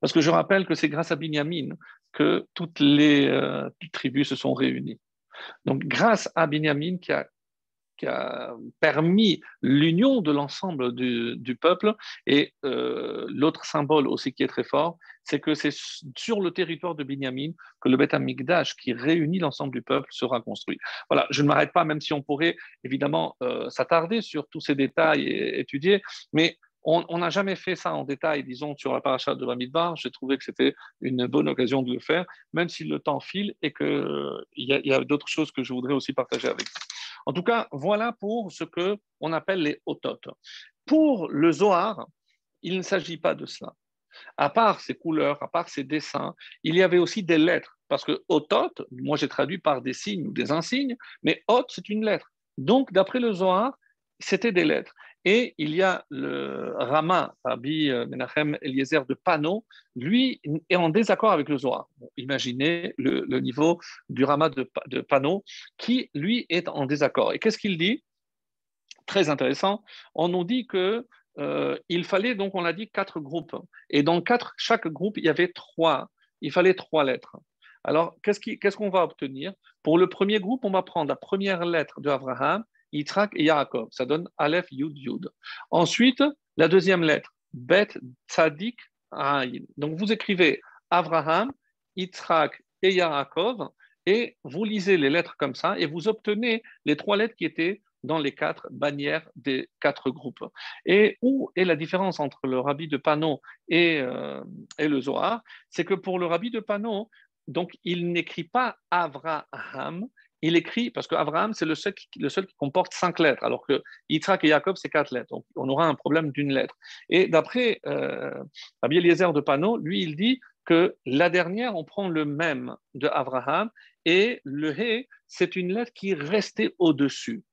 Parce que je rappelle que c'est grâce à Binyamin que toutes les euh, tribus se sont réunies. Donc grâce à Binyamin qui a qui a permis l'union de l'ensemble du, peuple. Et euh, l'autre symbole aussi qui est très fort, c'est que c'est sur le territoire de Binyamin que le Beth Amikdash, qui réunit l'ensemble du peuple, sera construit. Voilà, je ne m'arrête pas, même si on pourrait évidemment euh, s'attarder sur tous ces détails et étudier, mais on n'a jamais fait ça en détail, disons, sur la paracha de Bamidbar. J'ai trouvé que c'était une bonne occasion de le faire, même si le temps file et qu'il y a, a d'autres choses que je voudrais aussi partager avec vous. En tout cas, voilà pour ce que on appelle les ototes. Pour le Zohar, il ne s'agit pas de cela. À part ces couleurs, à part ces dessins, il y avait aussi des lettres. Parce que otot, moi j'ai traduit par des signes ou des insignes, mais ot, c'est une lettre. Donc, d'après le Zohar, c'était des lettres. Et il y a le Rama, Rabbi euh, Menachem Eliezer de Pano, lui est en désaccord avec le Zohar. imaginez le, niveau du Rama de, de Pano, qui lui est en désaccord. Et qu'est-ce qu'il dit? Très intéressant. On nous dit que euh, il fallait donc, on l'a dit, quatre groupes. Et dans chaque groupe, il y avait trois. Il fallait trois lettres. Alors, qu'est-ce qu'on va obtenir? Pour le premier groupe, on va prendre la première lettre de Abraham Yitzhak et Yaakov. Ça donne Aleph, Yud, Yud. Ensuite, la deuxième lettre, Bet, Tzadik, Ayin. Donc vous écrivez Abraham, Yitzhak et Yaakov, et vous lisez les lettres comme ça, et vous obtenez les trois lettres qui étaient dans les quatre bannières des quatre groupes. Et où est la différence entre le rabbi de Pano et, euh, le Zohar? C'est que pour le rabbi de Pano, donc il n'écrit pas Avraham, il écrit, parce qu'Abraham, c'est le seul, qui, comporte cinq lettres, alors que Yitzhak et Jacob, c'est quatre lettres. Donc, on aura un problème d'une lettre. Et d'après euh, de Pano, lui, il dit que la dernière, on prend le même de Abraham, et le He, c'est une lettre qui restait au-dessus.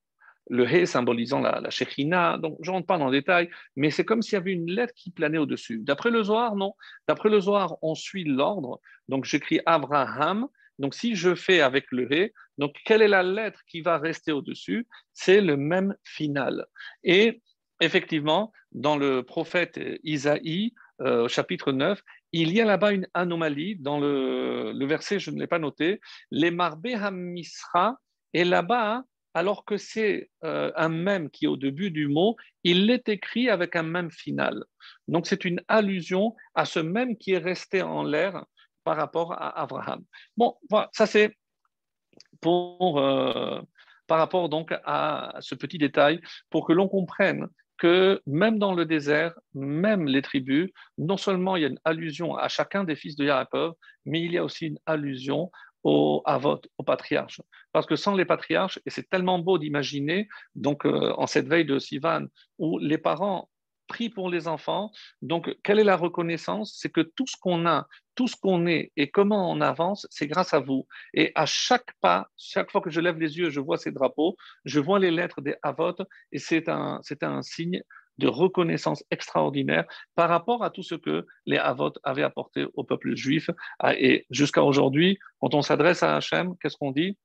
Le He symbolisant la, la donc je ne rentre pas dans le détail, mais c'est comme s'il y avait une lettre qui planait au-dessus. D'après le Zohar, non. D'après le Zohar, on suit l'ordre. Donc j'écris Abraham, donc, si je fais avec le He, donc quelle est la lettre qui va rester au-dessus? C'est le même final. Et effectivement, dans le prophète Isaïe, euh, chapitre 9, il y a là-bas une anomalie. Dans le, verset, je ne l'ai pas noté, les Marbé Misra, et là-bas, alors que c'est euh, un même qui est au début du mot, il l'est écrit avec un même final. Donc c'est une allusion à ce même qui est resté en l'air par rapport à Abraham. Bon, voilà, ça c'est pour euh, par rapport donc à ce petit détail pour que l'on comprenne que même dans le désert, même les tribus, non seulement il y a une allusion à chacun des fils de Yaakov, mais il y a aussi une allusion au Avot, aux patriarches. Parce que sans les patriarches, et c'est tellement beau d'imaginer, donc euh, en cette veille de Sivan, où les parents prient pour les enfants, donc quelle est la reconnaissance? C'est que tout ce qu'on a, tout ce qu'on est et comment on avance, c'est grâce à vous. Et à chaque pas, chaque fois que je lève les yeux, je vois ces drapeaux, je vois les lettres des Avot, et c'est un, un signe de reconnaissance extraordinaire par rapport à tout ce que les Avot avaient apporté au peuple juif. Ah, et jusqu'à aujourd'hui, quand on s'adresse à Hachem, qu'est-ce qu'on dit?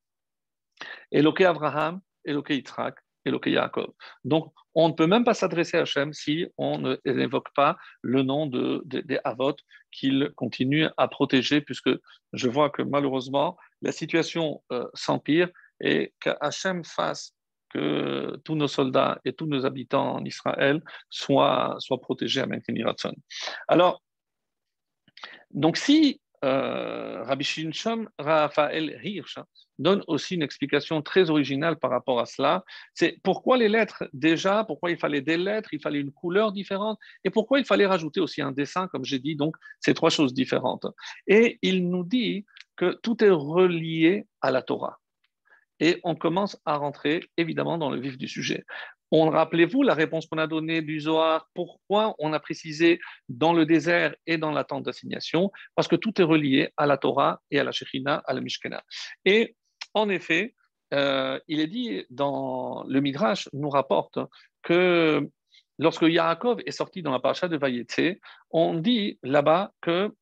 Eloke Abraham, Eloke Yitzhak, Eloke Yaakov. Donc, on ne peut même pas s'adresser à Hachem si on n'évoque pas le nom de, des Avot qu'il continue à protéger, puisque je vois que malheureusement, la situation euh, s'empire et qu'Hachem fasse que tous nos soldats et tous nos habitants en Israël soient, soient protégés à Menkeniratzon. Alors, donc si euh, Rabbi Shinsham Raphaël Hirsch donne aussi une explication très originale par rapport à cela. C'est pourquoi les lettres déjà, pourquoi il fallait des lettres, il fallait une couleur différente, et pourquoi il fallait rajouter aussi un dessin, comme j'ai dit, donc c'est trois choses différentes. Et il nous dit que tout est relié à la Torah. Et on commence à rentrer évidemment dans le vif du sujet. On rappelez-vous la réponse qu'on a donnée du Zohar, pourquoi on a précisé dans le désert et dans la tente d'assignation? Parce que tout est relié à la Torah et à la Shekhinah, à la Mishkena. Et en effet, euh, il est dit dans le Midrash, nous rapporte que lorsque Yaakov est sorti dans la paracha de Vayetse, on dit là-bas que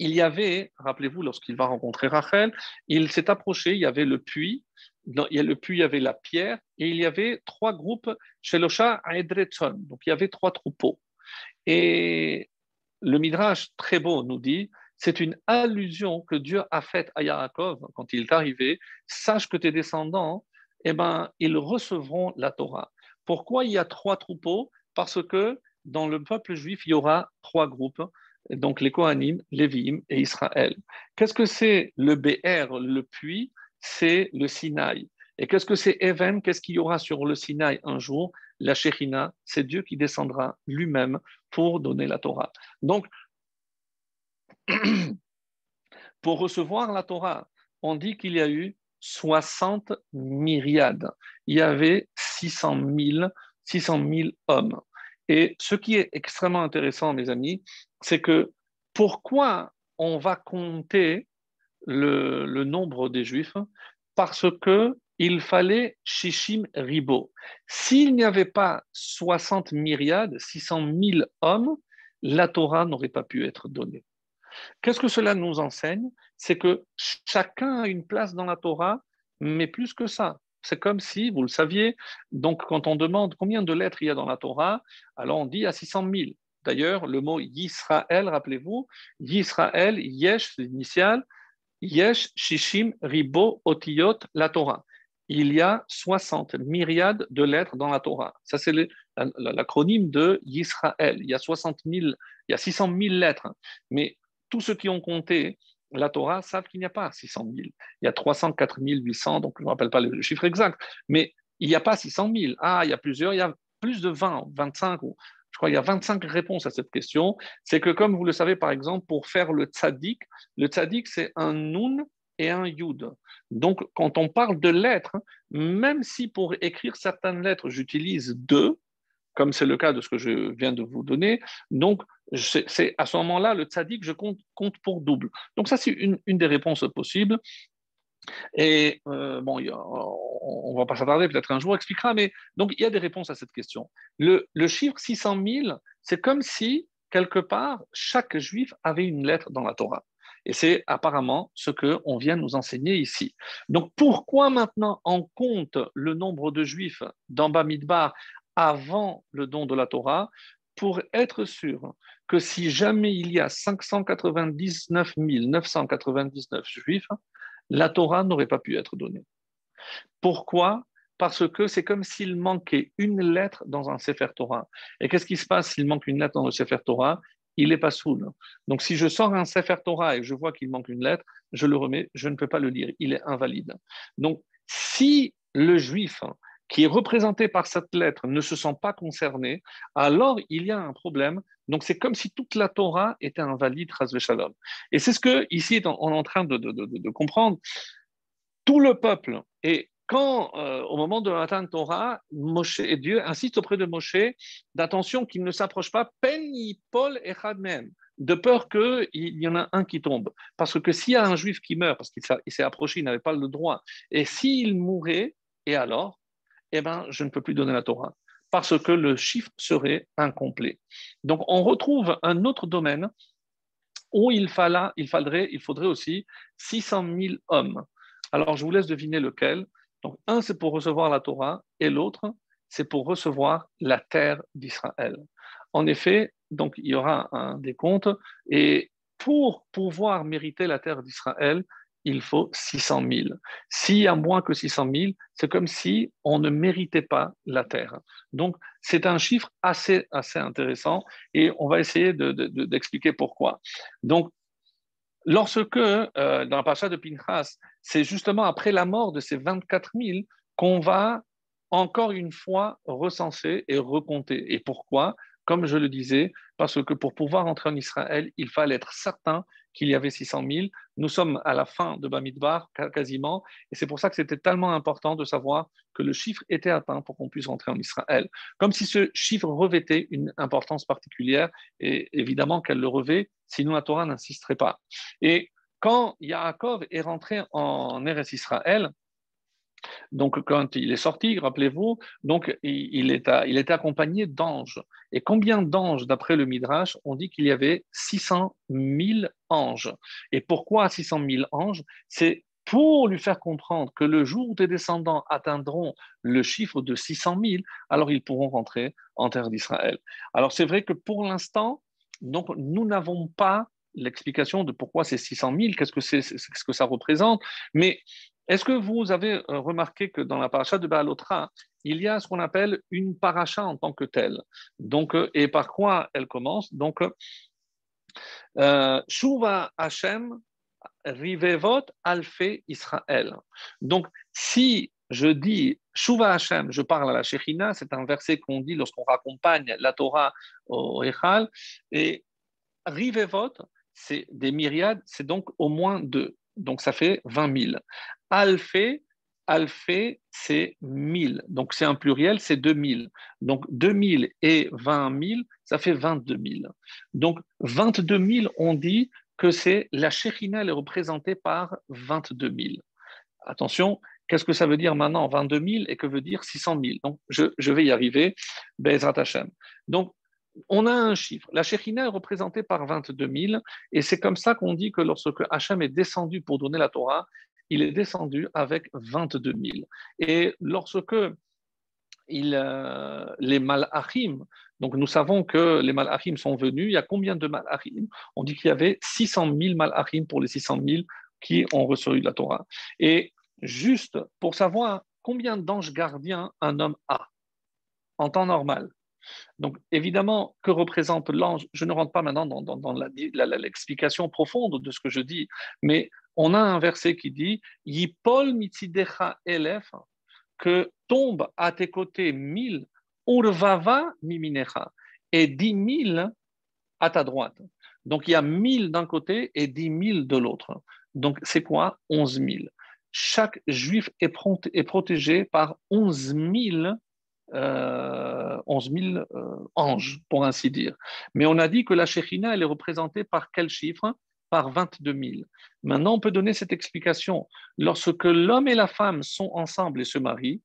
il y avait, rappelez-vous, lorsqu'il va rencontrer Rachel, il s'est approché, il y avait le puits, il y a le puits, il y avait la pierre, et il y avait trois groupes, Shelosha Edretson, donc il y avait trois troupeaux. Et le Midrash, très beau, nous dit, c'est une allusion que Dieu a faite à Yaakov quand il est arrivé, sache que tes descendants, eh ben, ils recevront la Torah. Pourquoi il y a trois troupeaux? Parce que dans le peuple juif, il y aura trois groupes donc les Kohanim, Lévi'im et Israël. Qu'est-ce que c'est le BR, le puits? C'est le Sinaï. Et qu'est-ce que c'est Even? Qu'est-ce qu'il y aura sur le Sinaï un jour? La Shekhinah, c'est Dieu qui descendra lui-même pour donner la Torah. Donc, pour recevoir la Torah, on dit qu'il y a eu 60 myriades. Il y avait 600 000, 600 000 hommes. Et ce qui est extrêmement intéressant, mes amis, c'est que pourquoi on va compter le, nombre des Juifs Parce que il fallait Shishim Ribo. S'il n'y avait pas 60 myriades, 600 000 hommes, la Torah n'aurait pas pu être donnée. Qu'est-ce que cela nous enseigne? C'est que chacun a une place dans la Torah, mais plus que ça. C'est comme si, vous le saviez, donc quand on demande combien de lettres il y a dans la Torah, alors on dit à 600 000. D'ailleurs, le mot Yisraël, rappelez-vous, Yisraël, Yesh, c'est l'initial, Yesh, Shishim, Ribo, Otiyot, la Torah. Il y a 60 myriades de lettres dans la Torah. Ça, c'est l'acronyme de Yisraël. Il y a 60 000, il y a 600 000 lettres. Mais tous ceux qui ont compté la Torah savent qu'il n'y a pas 600 000. Il y a 304 800, donc je ne me rappelle pas le chiffre exact. Mais il n'y a pas 600 000. Ah, il y a plusieurs, il y a plus de 20, 25 ou je crois qu'il y a 25 réponses à cette question. C'est que, comme vous le savez, par exemple, pour faire le tzaddik, le tzaddik, c'est un nun et un yud. Donc, quand on parle de lettres, même si pour écrire certaines lettres, j'utilise deux, comme c'est le cas de ce que je viens de vous donner, donc c'est à ce moment-là, le tzaddik, je compte, pour double. Donc, ça, c'est une des réponses possibles. Et euh, bon, on ne va pas s'attarder, peut-être un jour on expliquera, mais donc il y a des réponses à cette question. Le, chiffre 600 000, c'est comme si, quelque part, chaque juif avait une lettre dans la Torah. Et c'est apparemment ce qu'on vient nous enseigner ici. Donc pourquoi maintenant on compte le nombre de juifs dans Bamidbar avant le don de la Torah Pour être sûr que si jamais il y a 599 999 juifs, la Torah n'aurait pas pu être donnée. Pourquoi? Parce que c'est comme s'il manquait une lettre dans un Sefer Torah. Et qu'est-ce qui se passe s'il manque une lettre dans le Sefer Torah? Il n'est pas soul. Donc si je sors un Sefer Torah et je vois qu'il manque une lettre, je le remets, je ne peux pas le lire, il est invalide. Donc si le juif qui est représenté par cette lettre ne se sent pas concerné, alors il y a un problème. Donc c'est comme si toute la Torah était invalide, Shalom. Et c'est ce que ici on est en train de, comprendre. Tout le peuple, et quand euh, au moment de la Torah, Moshe et Dieu insistent auprès de Moshe d'attention qu'il ne s'approche pas, Penny, Paul et Chadmen, de peur qu'il y en a un qui tombe. Parce que s'il y a un juif qui meurt, parce qu'il s'est approché, il n'avait pas le droit, et s'il mourait, et alors eh ben, je ne peux plus donner la Torah parce que le chiffre serait incomplet. Donc, on retrouve un autre domaine où il, il, faudrait, il faudrait aussi 600 000 hommes. Alors, je vous laisse deviner lequel. Donc, un, c'est pour recevoir la Torah et l'autre, c'est pour recevoir la terre d'Israël. En effet, donc, il y aura un décompte et pour pouvoir mériter la terre d'Israël, il faut 600 000. S'il y a moins que 600 000, c'est comme si on ne méritait pas la terre. Donc, c'est un chiffre assez, assez intéressant et on va essayer d'expliquer pourquoi. Donc, lorsque, euh, dans la paracha de Pinchas, c'est justement après la mort de ces 24 000 qu'on va encore une fois recenser et recompter. Et pourquoi? Comme je le disais, parce que pour pouvoir entrer en Israël, il fallait être certain qu'il y avait 600 000. Nous sommes à la fin de Bamidbar, quasiment, et c'est pour ça que c'était tellement important de savoir que le chiffre était atteint pour qu'on puisse rentrer en Israël. Comme si ce chiffre revêtait une importance particulière, et évidemment qu'elle le revêt, sinon la Torah n'insisterait pas. Et quand Yaakov est rentré en Eretz Israël, donc, quand il est sorti, rappelez-vous, donc il, est accompagné d'anges. Et combien d'anges, d'après le Midrash, on dit qu'il y avait 600 000 anges. Et pourquoi 600 000 anges? C'est pour lui faire comprendre que le jour où tes descendants atteindront le chiffre de 600 000, alors ils pourront rentrer en terre d'Israël. Alors c'est vrai que pour l'instant, donc nous n'avons pas l'explication de pourquoi c'est 600 000, qu'est-ce que, c'est, ce que ça représente, mais est-ce que vous avez euh, remarqué que dans la paracha de Baalotra, il y a ce qu'on appelle une paracha en tant que telle? Donc, euh, et par quoi elle commence? Donc, euh, Shuva Hashem Rivevot Alfe Israël. Donc, si je dis Shuva Hashem, je parle à la Shechina, c'est un verset qu'on dit lorsqu'on raccompagne la Torah au Echal, et Rivevot, c'est des myriades, c'est donc au moins deux. Donc ça fait 20 000. Alphée, alphée, c'est 1000. Donc c'est un pluriel, c'est 2000. Donc 2000 et 20 000, ça fait 22 000. Donc 22 000, on dit que c'est la elle est représentée par 22 000. Attention, qu'est-ce que ça veut dire maintenant 22 000 et que veut dire 600 000 Donc je, vais y arriver, Bezrat Hashem. Donc on a un chiffre. La Shekhinah est représentée par 22 000, et c'est comme ça qu'on dit que lorsque Hachem est descendu pour donner la Torah, il est descendu avec 22 000. Et lorsque il, euh, les malachim, donc nous savons que les malachim sont venus, il y a combien de malachim? On dit qu'il y avait 600 000 malachim pour les 600 000 qui ont reçu la Torah. Et juste pour savoir combien d'anges gardiens un homme a en temps normal. Donc, évidemment, que représente l'ange? Je ne rentre pas maintenant dans, dans l'explication profonde de ce que je dis, mais on a un verset qui dit Yipol mitzidecha elef, que tombe à tes côtés mille, urvava miminecha, et dix mille à ta droite. Donc il y a mille d'un côté et dix mille de l'autre. Donc c'est quoi? Onze mille. Chaque juif est, protégé par onze mille euh, euh, anges, pour ainsi dire. Mais on a dit que la Shekhinah, elle est représentée par quel chiffre? Par 22 000. Maintenant, on peut donner cette explication. Lorsque l'homme et la femme sont ensemble et se marient,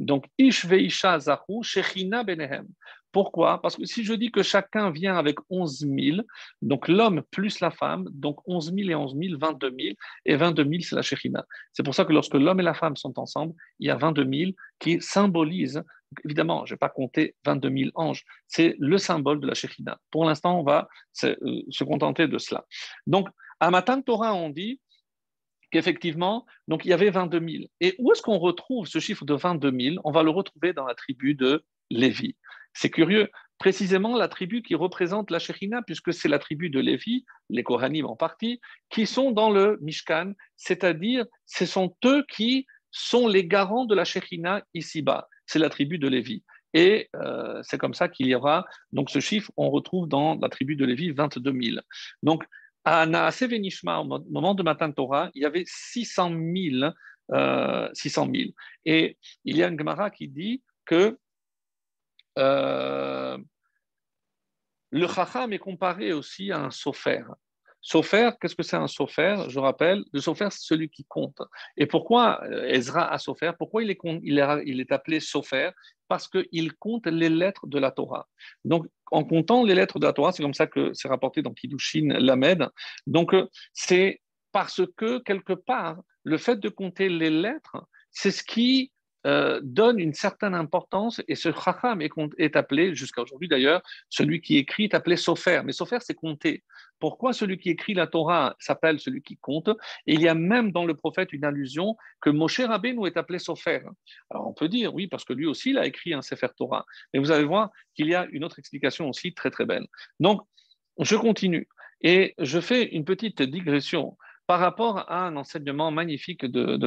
donc Ish veisha zahu shechina benehem. Pourquoi? Parce que si je dis que chacun vient avec 11 000, donc l'homme plus la femme, donc 11 000 et 11 000, 22 000, et 22 000, c'est la Shechina. C'est pour ça que lorsque l'homme et la femme sont ensemble, il y a 22 000 qui symbolisent, évidemment, je ne vais pas compter 22 000 anges, c'est le symbole de la Shechina. Pour l'instant, on va se, euh, contenter de cela. Donc, à Matan Torah, on dit qu'effectivement, il y avait 22 000. Et où est-ce qu'on retrouve ce chiffre de 22 000 On va le retrouver dans la tribu de Lévi. C'est curieux, précisément la tribu qui représente la Shekhinah, puisque c'est la tribu de Lévi, les Kohanim en partie, qui sont dans le Mishkan, c'est-à-dire ce sont eux qui sont les garants de la Shekhinah ici-bas. C'est la tribu de Lévi. Et euh, c'est comme ça qu'il y aura, donc ce chiffre, on retrouve dans la tribu de Lévi 22 000. Donc, à Naase Venishma, au moment de Matan Torah, il y avait 600 000, euh, 600 000. Et il y a une Gemara qui dit que euh, le Chacham est comparé aussi à un sofer. Sofer, qu'est-ce que c'est un sofer? Je rappelle, le sofer, c'est celui qui compte. Et pourquoi Ezra a sofer? Pourquoi il est appelé sofer? Parce qu'il compte les lettres de la Torah. Donc, en comptant les lettres de la Torah, c'est comme ça que c'est rapporté dans Kiddushin Lamed. Donc, euh, c'est parce que, quelque part, le fait de compter les lettres, c'est ce qui euh, donne une certaine importance et ce chacham est, appelé, jusqu'à aujourd'hui d'ailleurs, celui qui écrit est appelé sofer. Mais sofer, c'est compter. Pourquoi celui qui écrit la Torah s'appelle celui qui compte? Et il y a même dans le prophète une allusion que Moshe Rabbeinu est appelé sofer. Alors on peut dire, oui, parce que lui aussi, il a écrit un Sefer Torah. Mais vous allez voir qu'il y a une autre explication aussi très très belle. Donc, je continue et je fais une petite digression par rapport à un enseignement magnifique de, de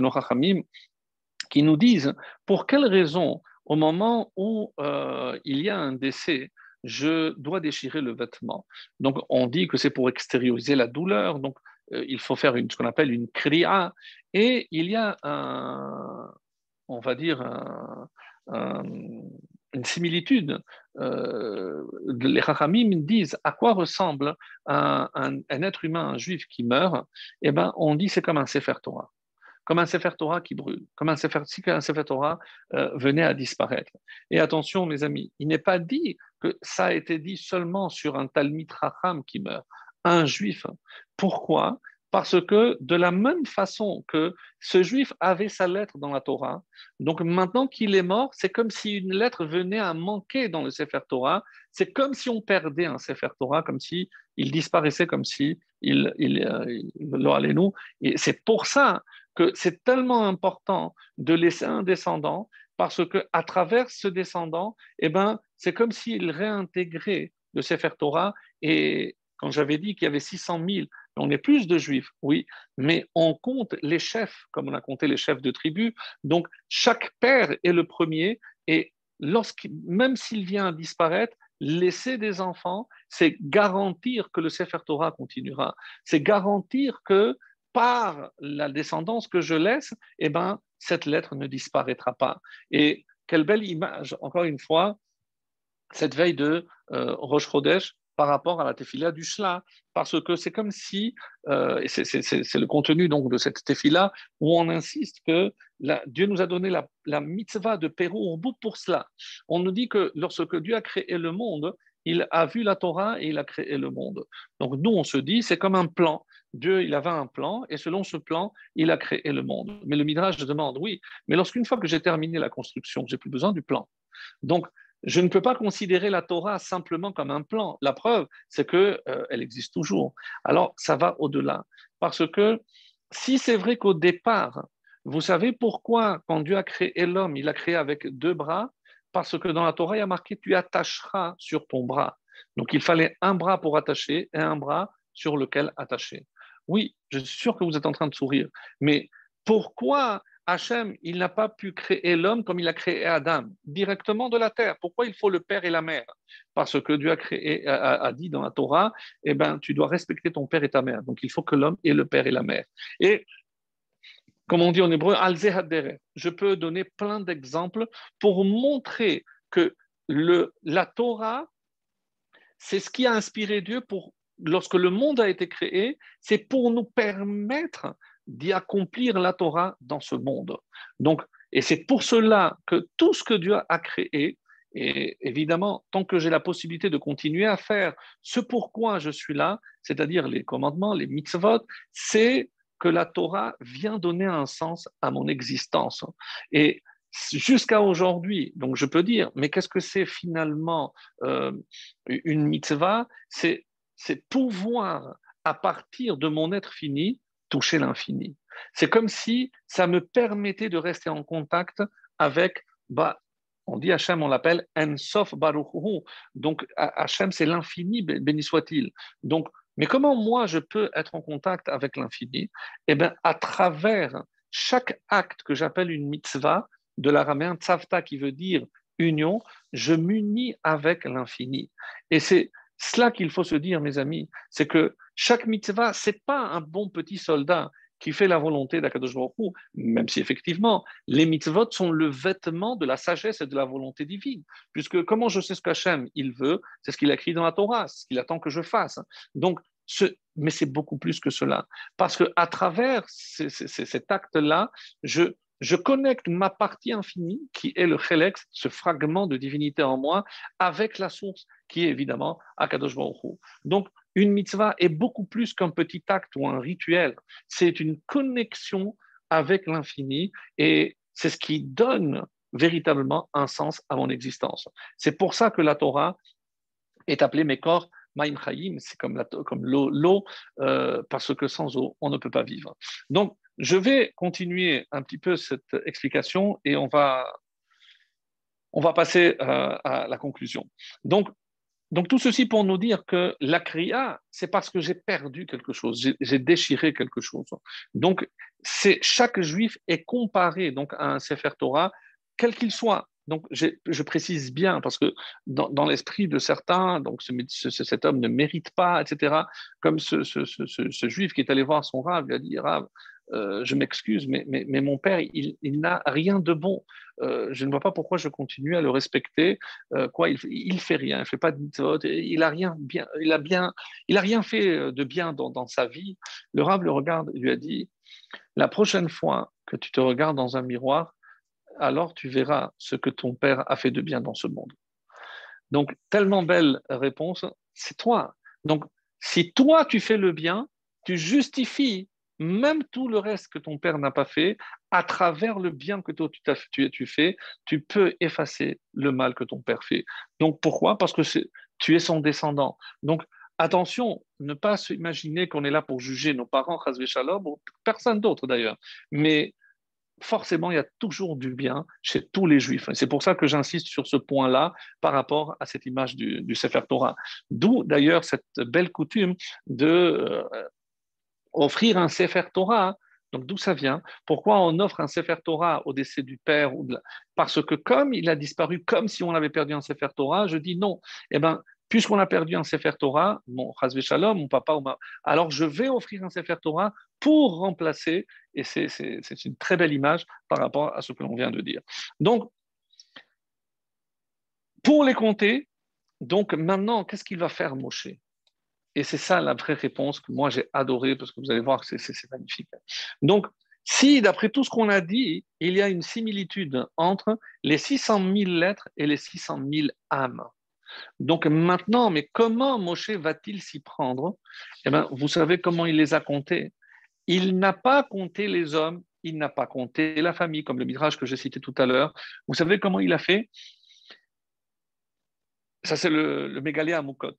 qui nous disent pour quelle raison, au moment où euh, il y a un décès, je dois déchirer le vêtement? Donc, on dit que c'est pour extérioriser la douleur. Donc, euh, il faut faire une, ce qu'on appelle une kriya. Et il y a un, on va dire, une similitude. Euh, les Chachamim disent à quoi ressemble un, être humain, un juif qui meurt? Eh ben, on dit c'est comme un Sefer Torah comme un Sefer Torah qui brûle, comme un Sefer, si un Sefer Torah euh, venait à disparaître. Et attention, mes amis, il n'est pas dit que ça a été dit seulement sur un Talmid Racham qui meurt, un juif. Pourquoi parce que de la même façon que ce juif avait sa lettre dans la Torah, donc maintenant qu'il est mort, c'est comme si une lettre venait à manquer dans le Sefer Torah, c'est comme si on perdait un Sefer Torah, comme si il disparaissait, comme si il, il, il, nous. Et c'est pour ça que c'est tellement important de laisser un descendant parce que à travers ce descendant, eh ben, c'est comme s'il réintégrait le Sefer Torah. Et quand j'avais dit qu'il y avait 600 000, on est plus de juifs, oui, mais on compte les chefs, comme on a compté les chefs de tribu. Donc, chaque père est le premier. Et même s'il vient à disparaître, laisser des enfants, c'est garantir que le Sefer Torah continuera. C'est garantir que par la descendance que je laisse, eh ben, cette lettre ne disparaîtra pas. Et quelle belle image, encore une fois, cette veille de euh, Rosh Chodesh par rapport à la tefila du Shla, parce que c'est comme si, euh, et c'est le contenu donc de cette tefila, où on insiste que Dieu nous a donné la, mitzvah de Pérou bout pour cela. On nous dit que lorsque Dieu a créé le monde, il a vu la Torah et il a créé le monde. Donc nous, on se dit, c'est comme un plan. Dieu, il avait un plan, et selon ce plan, il a créé le monde. Mais le Midrash demande, oui, mais lorsqu'une fois que j'ai terminé la construction, j'ai plus besoin du plan. Donc, je ne peux pas considérer la Torah simplement comme un plan. La preuve, c'est qu'elle euh, existe toujours. Alors, ça va au-delà. Parce que si c'est vrai qu'au départ, vous savez pourquoi, quand Dieu a créé l'homme, il a créé avec deux bras? Parce que dans la Torah, il y a marqué Tu attacheras sur ton bras. Donc, il fallait un bras pour attacher et un bras sur lequel attacher. Oui, je suis sûr que vous êtes en train de sourire, mais pourquoi Hachem, il n'a pas pu créer l'homme comme il a créé Adam, directement de la terre? Pourquoi il faut le père et la mère? Parce que Dieu a, créé, a, dit dans la Torah, eh ben, tu dois respecter ton père et ta mère. Donc il faut que l'homme ait le père et la mère. Et comme on dit en hébreu, je peux donner plein d'exemples pour montrer que le, la Torah, c'est ce qui a inspiré Dieu pour lorsque le monde a été créé, c'est pour nous permettre d'y accomplir la Torah dans ce monde. Donc, et c'est pour cela que tout ce que Dieu a créé, et évidemment, tant que j'ai la possibilité de continuer à faire ce pourquoi je suis là, c'est-à-dire les commandements, les mitzvot, c'est que la Torah vient donner un sens à mon existence. Et jusqu'à aujourd'hui, donc je peux dire, mais qu'est-ce que c'est finalement euh, une mitzvah? C'est c'est pouvoir, à partir de mon être fini, toucher l'infini. C'est comme si ça me permettait de rester en contact avec, bah, on dit Hachem, on l'appelle Ensof Baruchu. Donc Hachem, c'est l'infini, béni soit-il. Donc, mais comment moi je peux être en contact avec l'infini? Eh bien, à travers chaque acte que j'appelle une mitzvah, de l'araméen tzavta qui veut dire union, je m'unis avec l'infini. Et c'est cela qu'il faut se dire, mes amis, c'est que chaque mitzvah, c'est pas un bon petit soldat qui fait la volonté d'Akadosh Baruch même si effectivement, les mitzvot sont le vêtement de la sagesse et de la volonté divine. Puisque comment je sais ce qu'Hachem il veut, c'est ce qu'il a écrit dans la Torah, ce qu'il attend que je fasse. Donc, mais c'est beaucoup plus que cela. Parce qu'à travers cet acte-là, je, je connecte ma partie infinie, qui est le Chelex, ce fragment de divinité en moi, avec la source, qui est évidemment Akadosh Baruch Donc, une mitzvah est beaucoup plus qu'un petit acte ou un rituel. C'est une connexion avec l'infini et c'est ce qui donne véritablement un sens à mon existence. C'est pour ça que la Torah est appelée Mekor Maim Chaim, c'est comme l'eau, l'eau, euh, parce que sans eau, on ne peut pas vivre. Donc, je vais continuer un petit peu cette explication et on va, on va passer euh, à la conclusion. Donc, donc tout ceci pour nous dire que la kriya, c'est parce que j'ai perdu quelque chose, j'ai déchiré quelque chose. Donc c'est chaque juif est comparé donc à un sefer Torah, quel qu'il soit. Donc je précise bien parce que dans, l'esprit de certains, donc cet homme ne mérite pas, etc. Comme ce, ce, juif qui est allé voir son rave, il a dit Rav, euh, je m'excuse, mais, mais, mon père, il, n'a rien de bon. Euh, je ne vois pas pourquoi je continue à le respecter. Euh, quoi, il, il fait rien, il fait pas de mitzvot, il a rien bien, il a bien, il a rien fait de bien dans, sa vie. Le le regarde, lui a dit la prochaine fois que tu te regardes dans un miroir, alors tu verras ce que ton père a fait de bien dans ce monde. Donc tellement belle réponse, c'est toi. Donc si toi tu fais le bien, tu justifies même tout le reste que ton père n'a pas fait, à travers le bien que toi, tu, tu, tu, fais, tu peux effacer le mal que ton père fait. Donc pourquoi? Parce que tu es son descendant. Donc attention, ne pas s'imaginer qu'on est là pour juger nos parents, Shalom, ou personne d'autre d'ailleurs. Mais forcément, il y a toujours du bien chez tous les juifs. C'est pour ça que j'insiste sur ce point-là par rapport à cette image du, du Sefer Torah. D'où d'ailleurs cette belle coutume de euh, offrir un Sefer Torah. Donc d'où ça vient? Pourquoi on offre un Sefer Torah au décès du père Parce que comme il a disparu, comme si on avait perdu un Sefer Torah, je dis non. Eh bien, puisqu'on a perdu un Sefer Torah, mon Shalom, mon papa, alors je vais offrir un Sefer Torah pour remplacer, et c'est une très belle image par rapport à ce que l'on vient de dire. Donc, pour les compter, donc maintenant, qu'est-ce qu'il va faire Moshe? Et c'est ça la vraie réponse que moi j'ai adoré parce que vous allez voir que c'est magnifique. Donc, si d'après tout ce qu'on a dit, il y a une similitude entre les 600 000 lettres et les 600 000 âmes. Donc maintenant, mais comment Moshe va-t-il s'y prendre? Eh bien, vous savez comment il les a comptés. Il n'a pas compté les hommes, il n'a pas compté la famille, comme le midrash que j'ai cité tout à l'heure. Vous savez comment il a fait? Ça, c'est le, le Mégalé à Moukot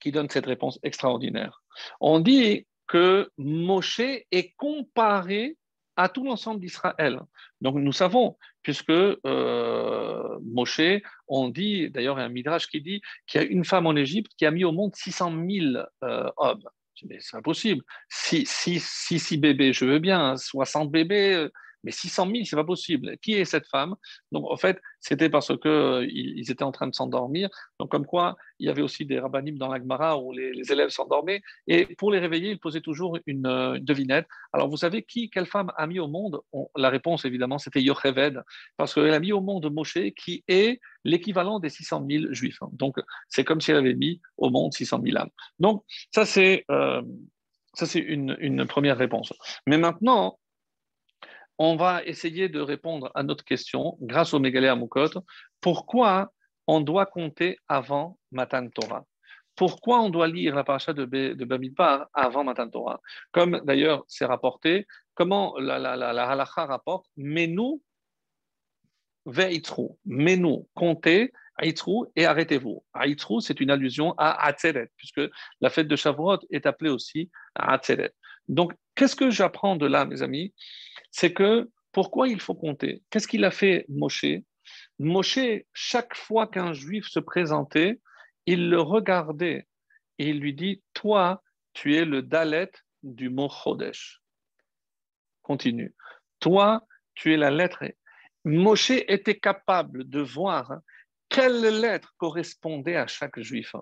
qui donne cette réponse extraordinaire. On dit que Moshe est comparé à tout l'ensemble d'Israël. Donc nous savons, puisque euh, Moshe, on dit, d'ailleurs il y a un midrash qui dit qu'il y a une femme en Égypte qui a mis au monde 600 000 euh, hommes. Mais c'est impossible. Si, si, si, si bébés, je veux bien, 60 bébés, euh, mais 600 000, c'est pas possible. Qui est cette femme? Donc, en fait, c'était parce qu'ils euh, ils étaient en train de s'endormir. Donc, comme quoi, il y avait aussi des rabbinimes dans l'Agmara où les, élèves s'endormaient. Et pour les réveiller, ils posaient toujours une, euh, devinette. Alors, vous savez qui, quelle femme a mis au monde? La réponse, évidemment, c'était Yocheved, parce qu'elle a mis au monde Moshe, qui est l'équivalent des 600 000 juifs. Donc, c'est comme si elle avait mis au monde 600 000 âmes. Donc, ça, c'est. Euh, ça, c'est une, une, première réponse. Mais maintenant, on va essayer de répondre à notre question grâce au Mégalé Moukot. Pourquoi on doit compter avant Matan Torah? Pourquoi on doit lire la paracha de, Bamidbar avant Matan Torah? Comme d'ailleurs c'est rapporté, comment la, la, rapporte, mais nous, ve'itrou, mais nous, comptez Aïtrou et arrêtez-vous. Aïtrou, c'est une allusion à Atzeret, puisque la fête de Shavuot est appelée aussi Atzeret. Donc, qu'est-ce que j'apprends de là, mes amis? C'est que pourquoi il faut compter? Qu'est-ce qu'il a fait Moshe? Moshe, chaque fois qu'un juif se présentait, il le regardait et il lui dit Toi, tu es le Dalet du mot Chodesh. Continue. Toi, tu es la lettre. Moshe était capable de voir quelle lettre correspondait à chaque juif.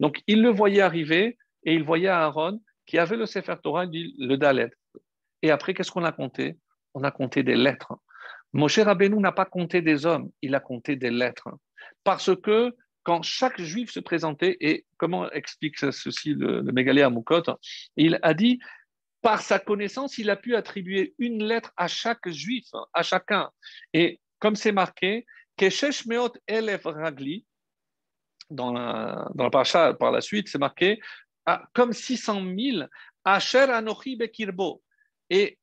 Donc, il le voyait arriver et il voyait Aaron qui avait le Sefer Torah, le Dalet. Et après, qu'est-ce qu'on a compté? On a compté des lettres. Moshe Rabbeinu n'a pas compté des hommes, il a compté des lettres. Parce que quand chaque juif se présentait, et comment explique ceci le, le Mégalé à Moukot, il a dit, par sa connaissance, il a pu attribuer une lettre à chaque juif, à chacun. Et comme c'est marqué, Keshesh Meot Elef Ragli, dans la, dans la paracha, par la suite, c'est marqué ah, comme 600 000, Asher Anochi Bekirbo. Et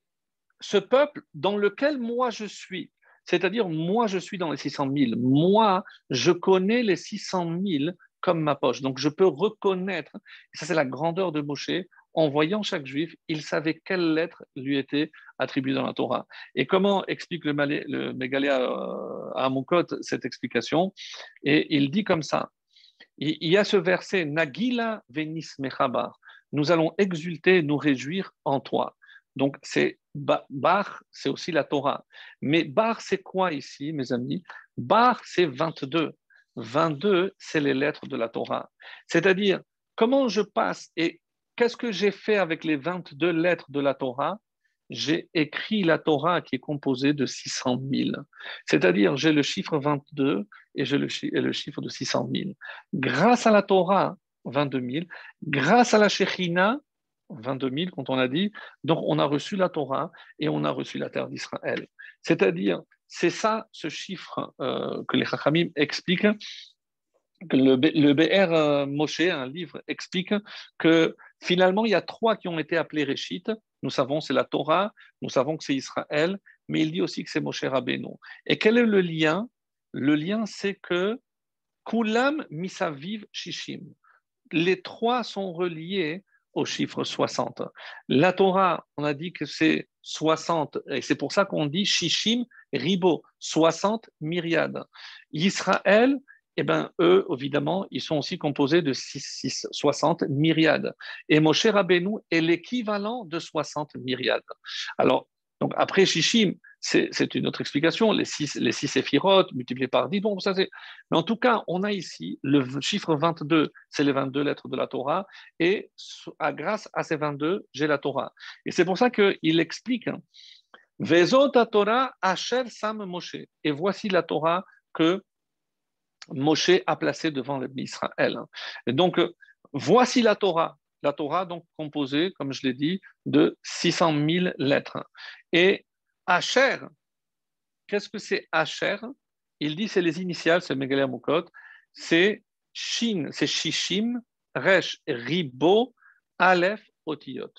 ce peuple dans lequel moi je suis, c'est-à-dire moi je suis dans les 600 000, moi je connais les 600 000 comme ma poche. Donc je peux reconnaître, ça c'est la grandeur de Moshe, en voyant chaque juif, il savait quelle lettre lui était attribuée dans la Torah. Et comment explique le, Mégaléa euh, à Amukot cette explication? Et il dit comme ça il y a ce verset Nagila venis mechabar. Nous allons exulter, nous réjouir en toi. Donc, c'est Bar, c'est aussi la Torah. Mais Bar, c'est quoi ici, mes amis? Bar, c'est 22. 22, c'est les lettres de la Torah. C'est-à-dire, comment je passe et qu'est-ce que j'ai fait avec les 22 lettres de la Torah? J'ai écrit la Torah qui est composée de 600 000. C'est-à-dire, j'ai le chiffre 22 et j'ai le, chiffre de 600 000. Grâce à la Torah, 22 000. Grâce à la Shekhinah, 22 000, quand on a dit, donc on a reçu la Torah et on a reçu la terre d'Israël. C'est-à-dire, c'est ça, ce chiffre euh, que les Chachamim expliquent, que le, le BR euh, Moshe, un livre, explique que finalement, il y a trois qui ont été appelés Réchit, nous savons c'est la Torah, nous savons que c'est Israël, mais il dit aussi que c'est Moshe Rabbeinu. Et quel est le lien? Le lien, c'est que Kulam Misaviv Shishim. Les trois sont reliés au chiffre 60. La Torah, on a dit que c'est 60, et c'est pour ça qu'on dit Shishim Ribo, 60 myriades. Israël, eh ben, eux, évidemment, ils sont aussi composés de 6, 60 myriades. Et Moshe Rabbeinu est l'équivalent de 60 myriades. Alors, donc après Shishim, c'est une autre explication, les 6 les six éphirotes multipliés par 10. Bon, ça Mais en tout cas, on a ici le chiffre 22, c'est les 22 lettres de la Torah, et à, grâce à ces 22, j'ai la Torah. Et c'est pour ça qu'il explique hein, Vezot Torah Asher Sam Moshe. Et voici la Torah que Moshe a placé devant Israël. Et donc, euh, voici la Torah. La Torah, donc, composée, comme je l'ai dit, de 600 000 lettres. Et Asher, qu'est-ce que c'est Asher? Il dit c'est les initiales, c'est Megalia Mukot, c'est Shin, c'est Shishim, Resh, Ribo, Aleph, Otiyot.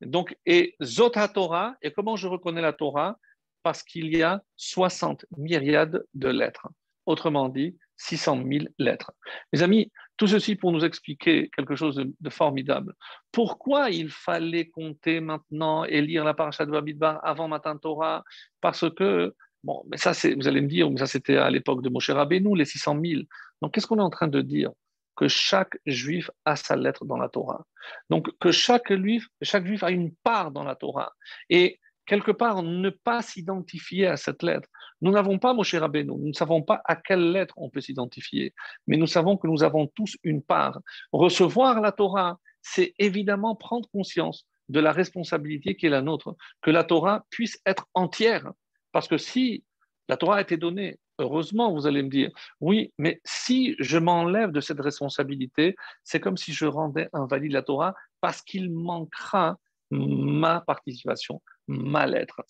Donc, et Zot Torah, et comment je reconnais la Torah? Parce qu'il y a 60 myriades de lettres autrement dit 600 000 lettres. Mes amis, tout ceci pour nous expliquer quelque chose de, formidable. Pourquoi il fallait compter maintenant et lire la paracha de Bamidbar avant Matan Torah? Parce que, bon, mais ça, vous allez me dire, ça c'était à l'époque de Moshe Rabbeinu, les 600 000. Donc qu'est-ce qu'on est en train de dire? Que chaque juif a sa lettre dans la Torah. Donc que chaque juif, chaque juif a une part dans la Torah. Et quelque part, ne pas s'identifier à cette lettre. Nous n'avons pas Moshe Rabbeinu, nous ne savons pas à quelle lettre on peut s'identifier, mais nous savons que nous avons tous une part. Recevoir la Torah, c'est évidemment prendre conscience de la responsabilité qui est la nôtre, que la Torah puisse être entière. Parce que si la Torah a été donnée, heureusement, vous allez me dire, oui, mais si je m'enlève de cette responsabilité, c'est comme si je rendais invalide la Torah parce qu'il manquera ma participation, ma lettre.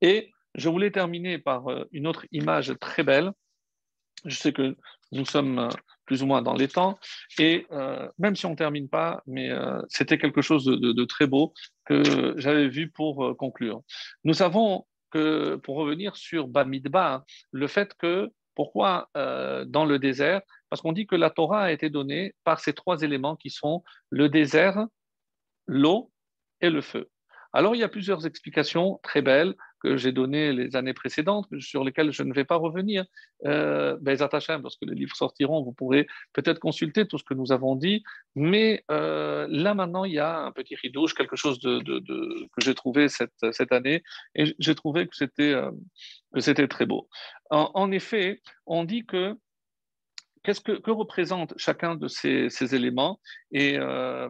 Et je voulais terminer par euh, une autre image très belle. Je sais que nous sommes euh, plus ou moins dans les temps, et euh, même si on ne termine pas, mais c'était quelque chose de, très beau que j'avais vu pour conclure. Nous savons que, pour revenir sur Bamidba, le fait que, pourquoi dans le désert? Parce qu'on dit que la Torah a été donnée par ces trois éléments qui sont le désert, l'eau et le feu. Alors, il y a plusieurs explications très belles que j'ai données les années précédentes, sur lesquelles je ne vais pas revenir. Euh, ben, lorsque les livres sortiront, vous pourrez peut-être consulter tout ce que nous avons dit. Mais euh, là, maintenant, il y a un petit ridouche, quelque chose que j'ai trouvé cette, cette, année, et j'ai trouvé que c'était, euh, que c'était très beau. En, effet, on dit que qu'est-ce que, que, représente chacun de ces, ces éléments? Et euh,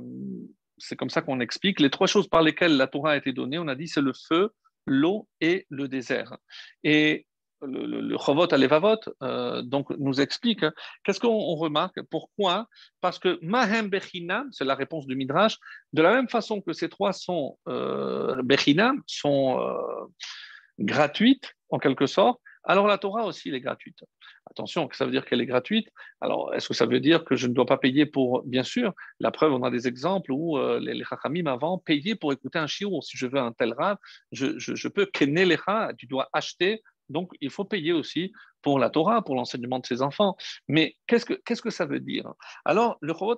c'est comme ça qu'on explique. Les trois choses par lesquelles la Torah a été donnée, on a dit, c'est le feu, l'eau et le désert. Et le, le, le Chovot Alevavot euh, donc nous explique hein, qu'est-ce qu'on remarque, pourquoi? Parce que Mahem Bechinam, c'est la réponse du Midrash, de la même façon que ces trois sont euh, Bechinam, sont euh, gratuites en quelque sorte, alors la Torah aussi, elle est gratuite. Attention, ça veut dire qu'elle est gratuite. Alors, est-ce que ça veut dire que je ne dois pas payer pour Bien sûr, la preuve, on a des exemples où euh, les, Chachamim avant payaient pour écouter un shiur. Si je veux un tel rave, je, je, je peux kenner les tu dois acheter. Donc, il faut payer aussi pour la Torah, pour l'enseignement de ses enfants. Mais qu'est-ce que, que ça veut dire? Alors, le Chovot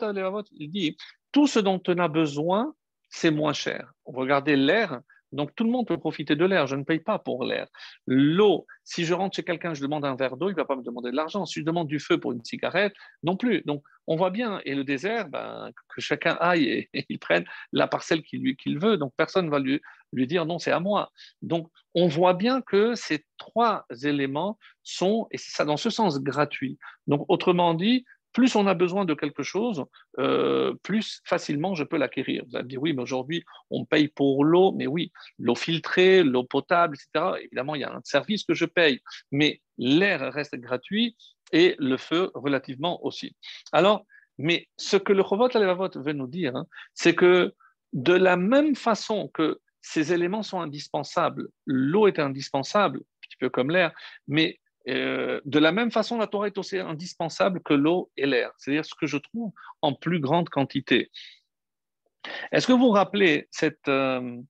il dit tout ce dont on a besoin, c'est moins cher. Regardez l'air, donc tout le monde peut profiter de l'air, je ne paye pas pour l'air. L'eau, si je rentre chez quelqu'un, je demande un verre d'eau, il ne va pas me demander de l'argent. Si je demande du feu pour une cigarette, non plus. Donc on voit bien, et le désert, ben, que chacun aille et, il prenne la parcelle qu'il veut, donc personne ne va lui, lui dire non, c'est à moi. Donc on voit bien que ces trois éléments sont, et c'est ça dans ce sens, gratuits. Donc autrement dit, plus on a besoin de quelque chose, euh, plus facilement je peux l'acquérir. Vous allez me dire, oui, mais aujourd'hui, on paye pour l'eau, mais oui, l'eau filtrée, l'eau potable, etc. Évidemment, il y a un service que je paye, mais l'air reste gratuit et le feu relativement aussi. Alors, mais ce que le Chovot Alevavot veut nous dire, hein, c'est que de la même façon que ces éléments sont indispensables, l'eau est indispensable, un petit peu comme l'air, mais euh, de la même façon, la Torah est aussi indispensable que l'eau et l'air, c'est-à-dire ce que je trouve en plus grande quantité. Est-ce que vous vous rappelez cette, euh,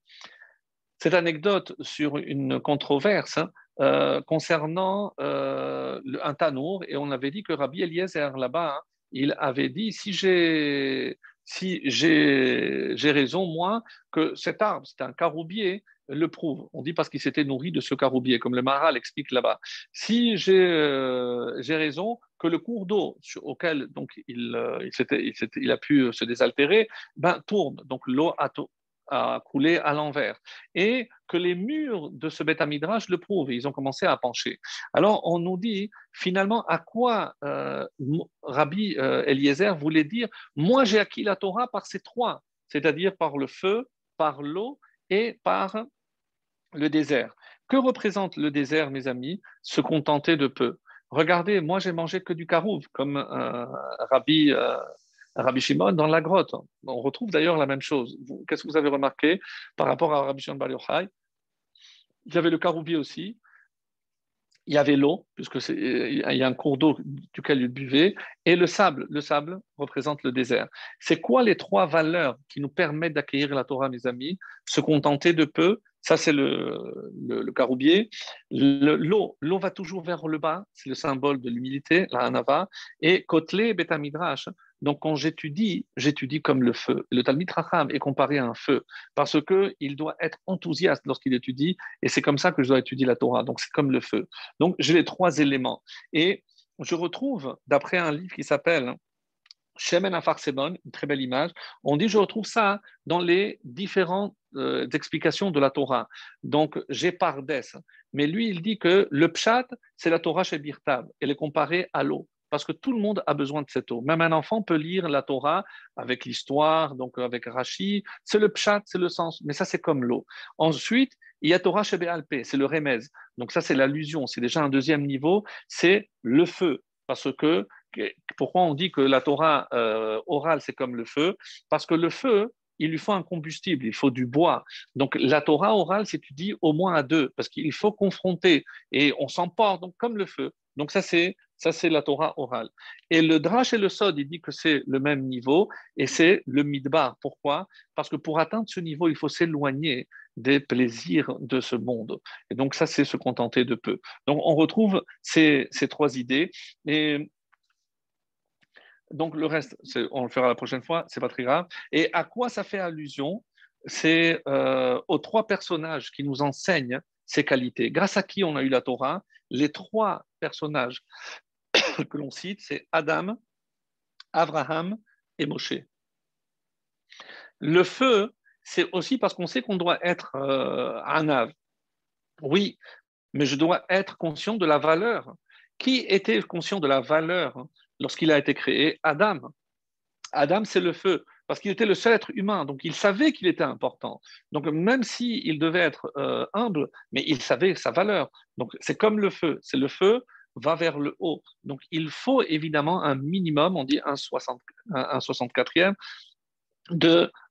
cette anecdote sur une controverse hein, euh, concernant un tanour? Et on avait dit que Rabbi Eliezer, là-bas, hein, il avait dit si j'ai si j'ai raison, moi, que cet arbre, c'est un caroubier, le prouve. On dit parce qu'il s'était nourri de ce caroubier, comme le Maral explique là-bas. Si j'ai euh, raison, que le cours d'eau auquel donc il, euh, il, a pu se désaltérer, ben, tourne. Donc l'eau a, a, coulé à l'envers. Et que les murs de ce Beth Midrash le prouvent. Ils ont commencé à pencher. Alors on nous dit finalement à quoi euh, Rabbi Eliezer voulait dire Moi j'ai acquis la Torah par ces trois, c'est-à-dire par le feu, par l'eau et par le désert. Que représente le désert, mes amis Se contenter de peu? Regardez, moi j'ai mangé que du karouv, comme euh, Rabbi, euh, Rabbi Shimon dans la grotte. On retrouve d'ailleurs la même chose. Qu'est-ce que vous avez remarqué par rapport à Rabbi Shimon Bar Yochai? Il y avait le karoubier aussi il y avait l'eau, puisque il y a un cours d'eau duquel il buvait, et le sable. Le sable représente le désert. C'est quoi les trois valeurs qui nous permettent d'accueillir la Torah, mes amis? Se contenter de peu, ça c'est le, caroubier. L'eau, l'eau va toujours vers le bas, c'est le symbole de l'humilité, la hanava. Et kotlé betamidrash, donc, quand j'étudie, j'étudie comme le feu. Le Talmud Racham est comparé à un feu parce qu'il doit être enthousiaste lorsqu'il étudie et c'est comme ça que je dois étudier la Torah. Donc, c'est comme le feu. Donc, j'ai les trois éléments. Et je retrouve, d'après un livre qui s'appelle Shemen Afar Sebon, une très belle image, on dit je retrouve ça dans les différentes euh, explications de la Torah. Donc, j'ai Pardes. Mais lui, il dit que le Pshat, c'est la Torah chez Birtav. Elle est comparée à l'eau parce que tout le monde a besoin de cette eau. Même un enfant peut lire la Torah avec l'histoire, donc avec Rashi, c'est le pshat, c'est le sens, mais ça c'est comme l'eau. Ensuite, il y a Torah Alpé, c'est le remez. Donc ça c'est l'allusion, c'est déjà un deuxième niveau, c'est le feu. Parce que, pourquoi on dit que la Torah euh, orale c'est comme le feu? Parce que le feu, il lui faut un combustible, il faut du bois. Donc la Torah orale s'étudie au moins à deux, parce qu'il faut confronter et on s'emporte, donc comme le feu. Donc ça c'est ça, c'est la Torah orale. Et le Drash et le Sod, il dit que c'est le même niveau et c'est le Midbar. Pourquoi? Parce que pour atteindre ce niveau, il faut s'éloigner des plaisirs de ce monde. Et donc, ça, c'est se contenter de peu. Donc, on retrouve ces, ces trois idées. Et donc, le reste, on le fera la prochaine fois, c'est pas très grave. Et à quoi ça fait allusion? C'est euh, aux trois personnages qui nous enseignent ces qualités. Grâce à qui on a eu la Torah? Les trois personnages que l'on cite, c'est Adam, Abraham et Moshe. Le feu, c'est aussi parce qu'on sait qu'on doit être euh, un ave. Oui, mais je dois être conscient de la valeur. Qui était conscient de la valeur lorsqu'il a été créé? Adam. Adam, c'est le feu, parce qu'il était le seul être humain, donc il savait qu'il était important. Donc même s'il devait être euh, humble, mais il savait sa valeur. Donc c'est comme le feu, c'est le feu va vers le haut. Donc il faut évidemment un minimum, on dit un, 60, un 64e,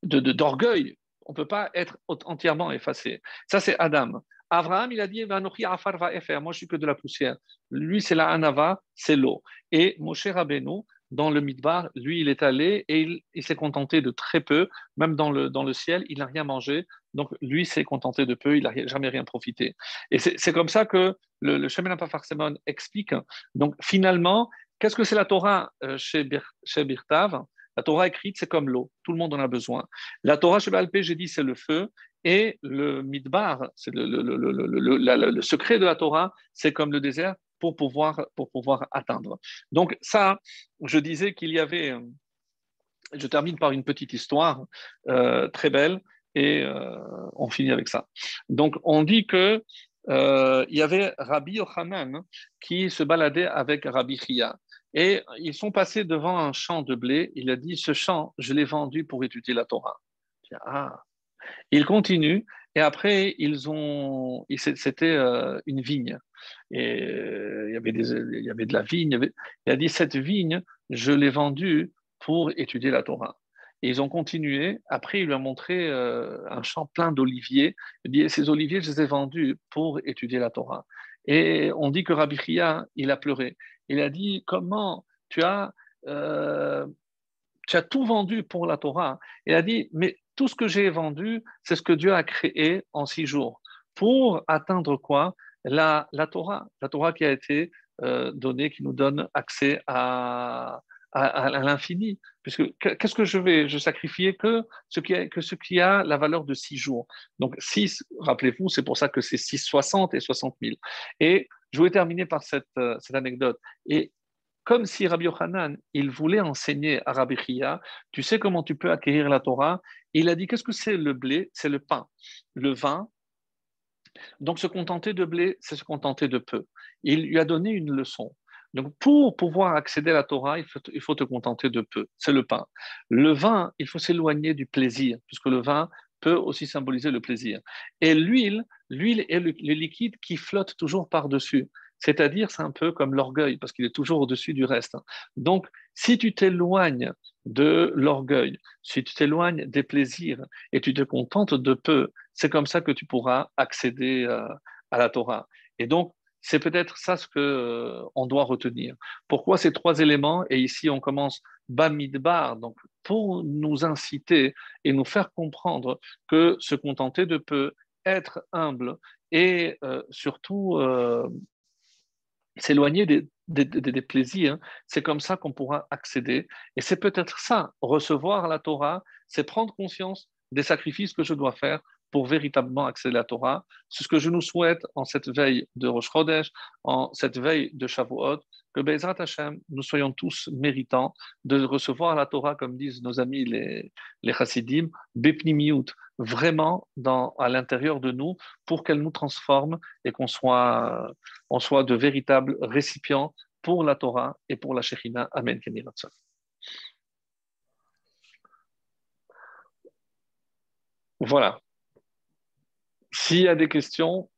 d'orgueil. On ne peut pas être entièrement effacé. Ça, c'est Adam. Abraham, il a dit. Moi, je suis que de la poussière. Lui, c'est la Anava, c'est l'eau. Et Moshe Rabbeinu, dans le Midbar, lui, il est allé et il, s'est contenté de très peu. Même dans le, dans le ciel, il n'a rien mangé. Donc, lui s'est contenté de peu, il n'a jamais rien profité. Et c'est comme ça que le, le Parsemon explique. Donc, finalement, qu'est-ce que c'est la Torah euh, chez, chez Birtav? La Torah écrite, c'est comme l'eau. Tout le monde en a besoin. La Torah chez Balpé, j'ai dit, c'est le feu. Et le midbar, c'est le, le, secret de la Torah, c'est comme le désert pour pouvoir, pour pouvoir atteindre. Donc ça, je disais qu'il y avait, je termine par une petite histoire euh, très belle et euh, on finit avec ça. Donc on dit que euh, il y avait Rabbi Yochanan qui se baladait avec Rabbi Chia. Et ils sont passés devant un champ de blé. Il a dit, ce champ, je l'ai vendu pour étudier la Torah. Ah. Il continue et après, ils ont, c'était euh, une vigne. Et euh, il y, avait il y avait de la vigne. Il, a dit, cette vigne, je l'ai vendue pour étudier la Torah. Et ils ont continué. Après, il lui a montré euh, un champ plein d'oliviers. Il dit, ces oliviers, je les ai vendus pour étudier la Torah. Et on dit que Rabbi Chia, il a pleuré. Il a dit comment tu as, tu as tout vendu pour la Torah? Il a dit mais tout ce que j'ai vendu, c'est ce que Dieu a créé en six jours. Pour atteindre quoi? La, la Torah. La Torah qui a été euh, donnée, qui nous donne accès à, à, l'infini. Puisque qu'est-ce que je vais Je sacrifier que ce, qui a, que ce qui a la valeur de six jours? Donc six, rappelez-vous, c'est pour ça que c'est 660 et 60 000. Et je voulais terminer par cette, euh, cette anecdote. Et comme si Rabbi Yochanan, il voulait enseigner à Rabbi Chia, tu sais comment tu peux acquérir la Torah Il a dit, qu'est-ce que c'est le blé? C'est le pain. Le vin, donc se contenter de blé, c'est se contenter de peu. Il lui a donné une leçon. Donc pour pouvoir accéder à la Torah, il faut, te contenter de peu. C'est le pain. Le vin, il faut s'éloigner du plaisir, puisque le vin peut aussi symboliser le plaisir. Et l'huile, l'huile est le, liquide qui flotte toujours par-dessus. C'est-à-dire, c'est un peu comme l'orgueil, parce qu'il est toujours au-dessus du reste. Donc, si tu t'éloignes de l'orgueil, si tu t'éloignes des plaisirs et tu te contentes de peu, c'est comme ça que tu pourras accéder euh, à la Torah. Et donc, c'est peut-être ça ce qu'on euh, doit retenir. Pourquoi ces trois éléments? Et ici, on commence Bamidbar, donc pour nous inciter et nous faire comprendre que se contenter de peu, être humble et euh, surtout s'éloigner des, plaisirs, c'est comme ça qu'on pourra accéder. Et c'est peut-être ça, recevoir la Torah, c'est prendre conscience des sacrifices que je dois faire pour véritablement accéder à la Torah. C'est ce que je nous souhaite en cette veille de Rosh Chodesh, en cette veille de Shavuot, que Bezrat Hashem, nous soyons tous méritants de recevoir la Torah, comme disent nos amis les, les Chassidim, Bepnimiut, vraiment dans, à l'intérieur de nous, pour qu'elle nous transforme et qu'on soit, on soit de véritables récipients pour la Torah et pour la Shekhinah. Amen. Voilà. S'il y a des questions,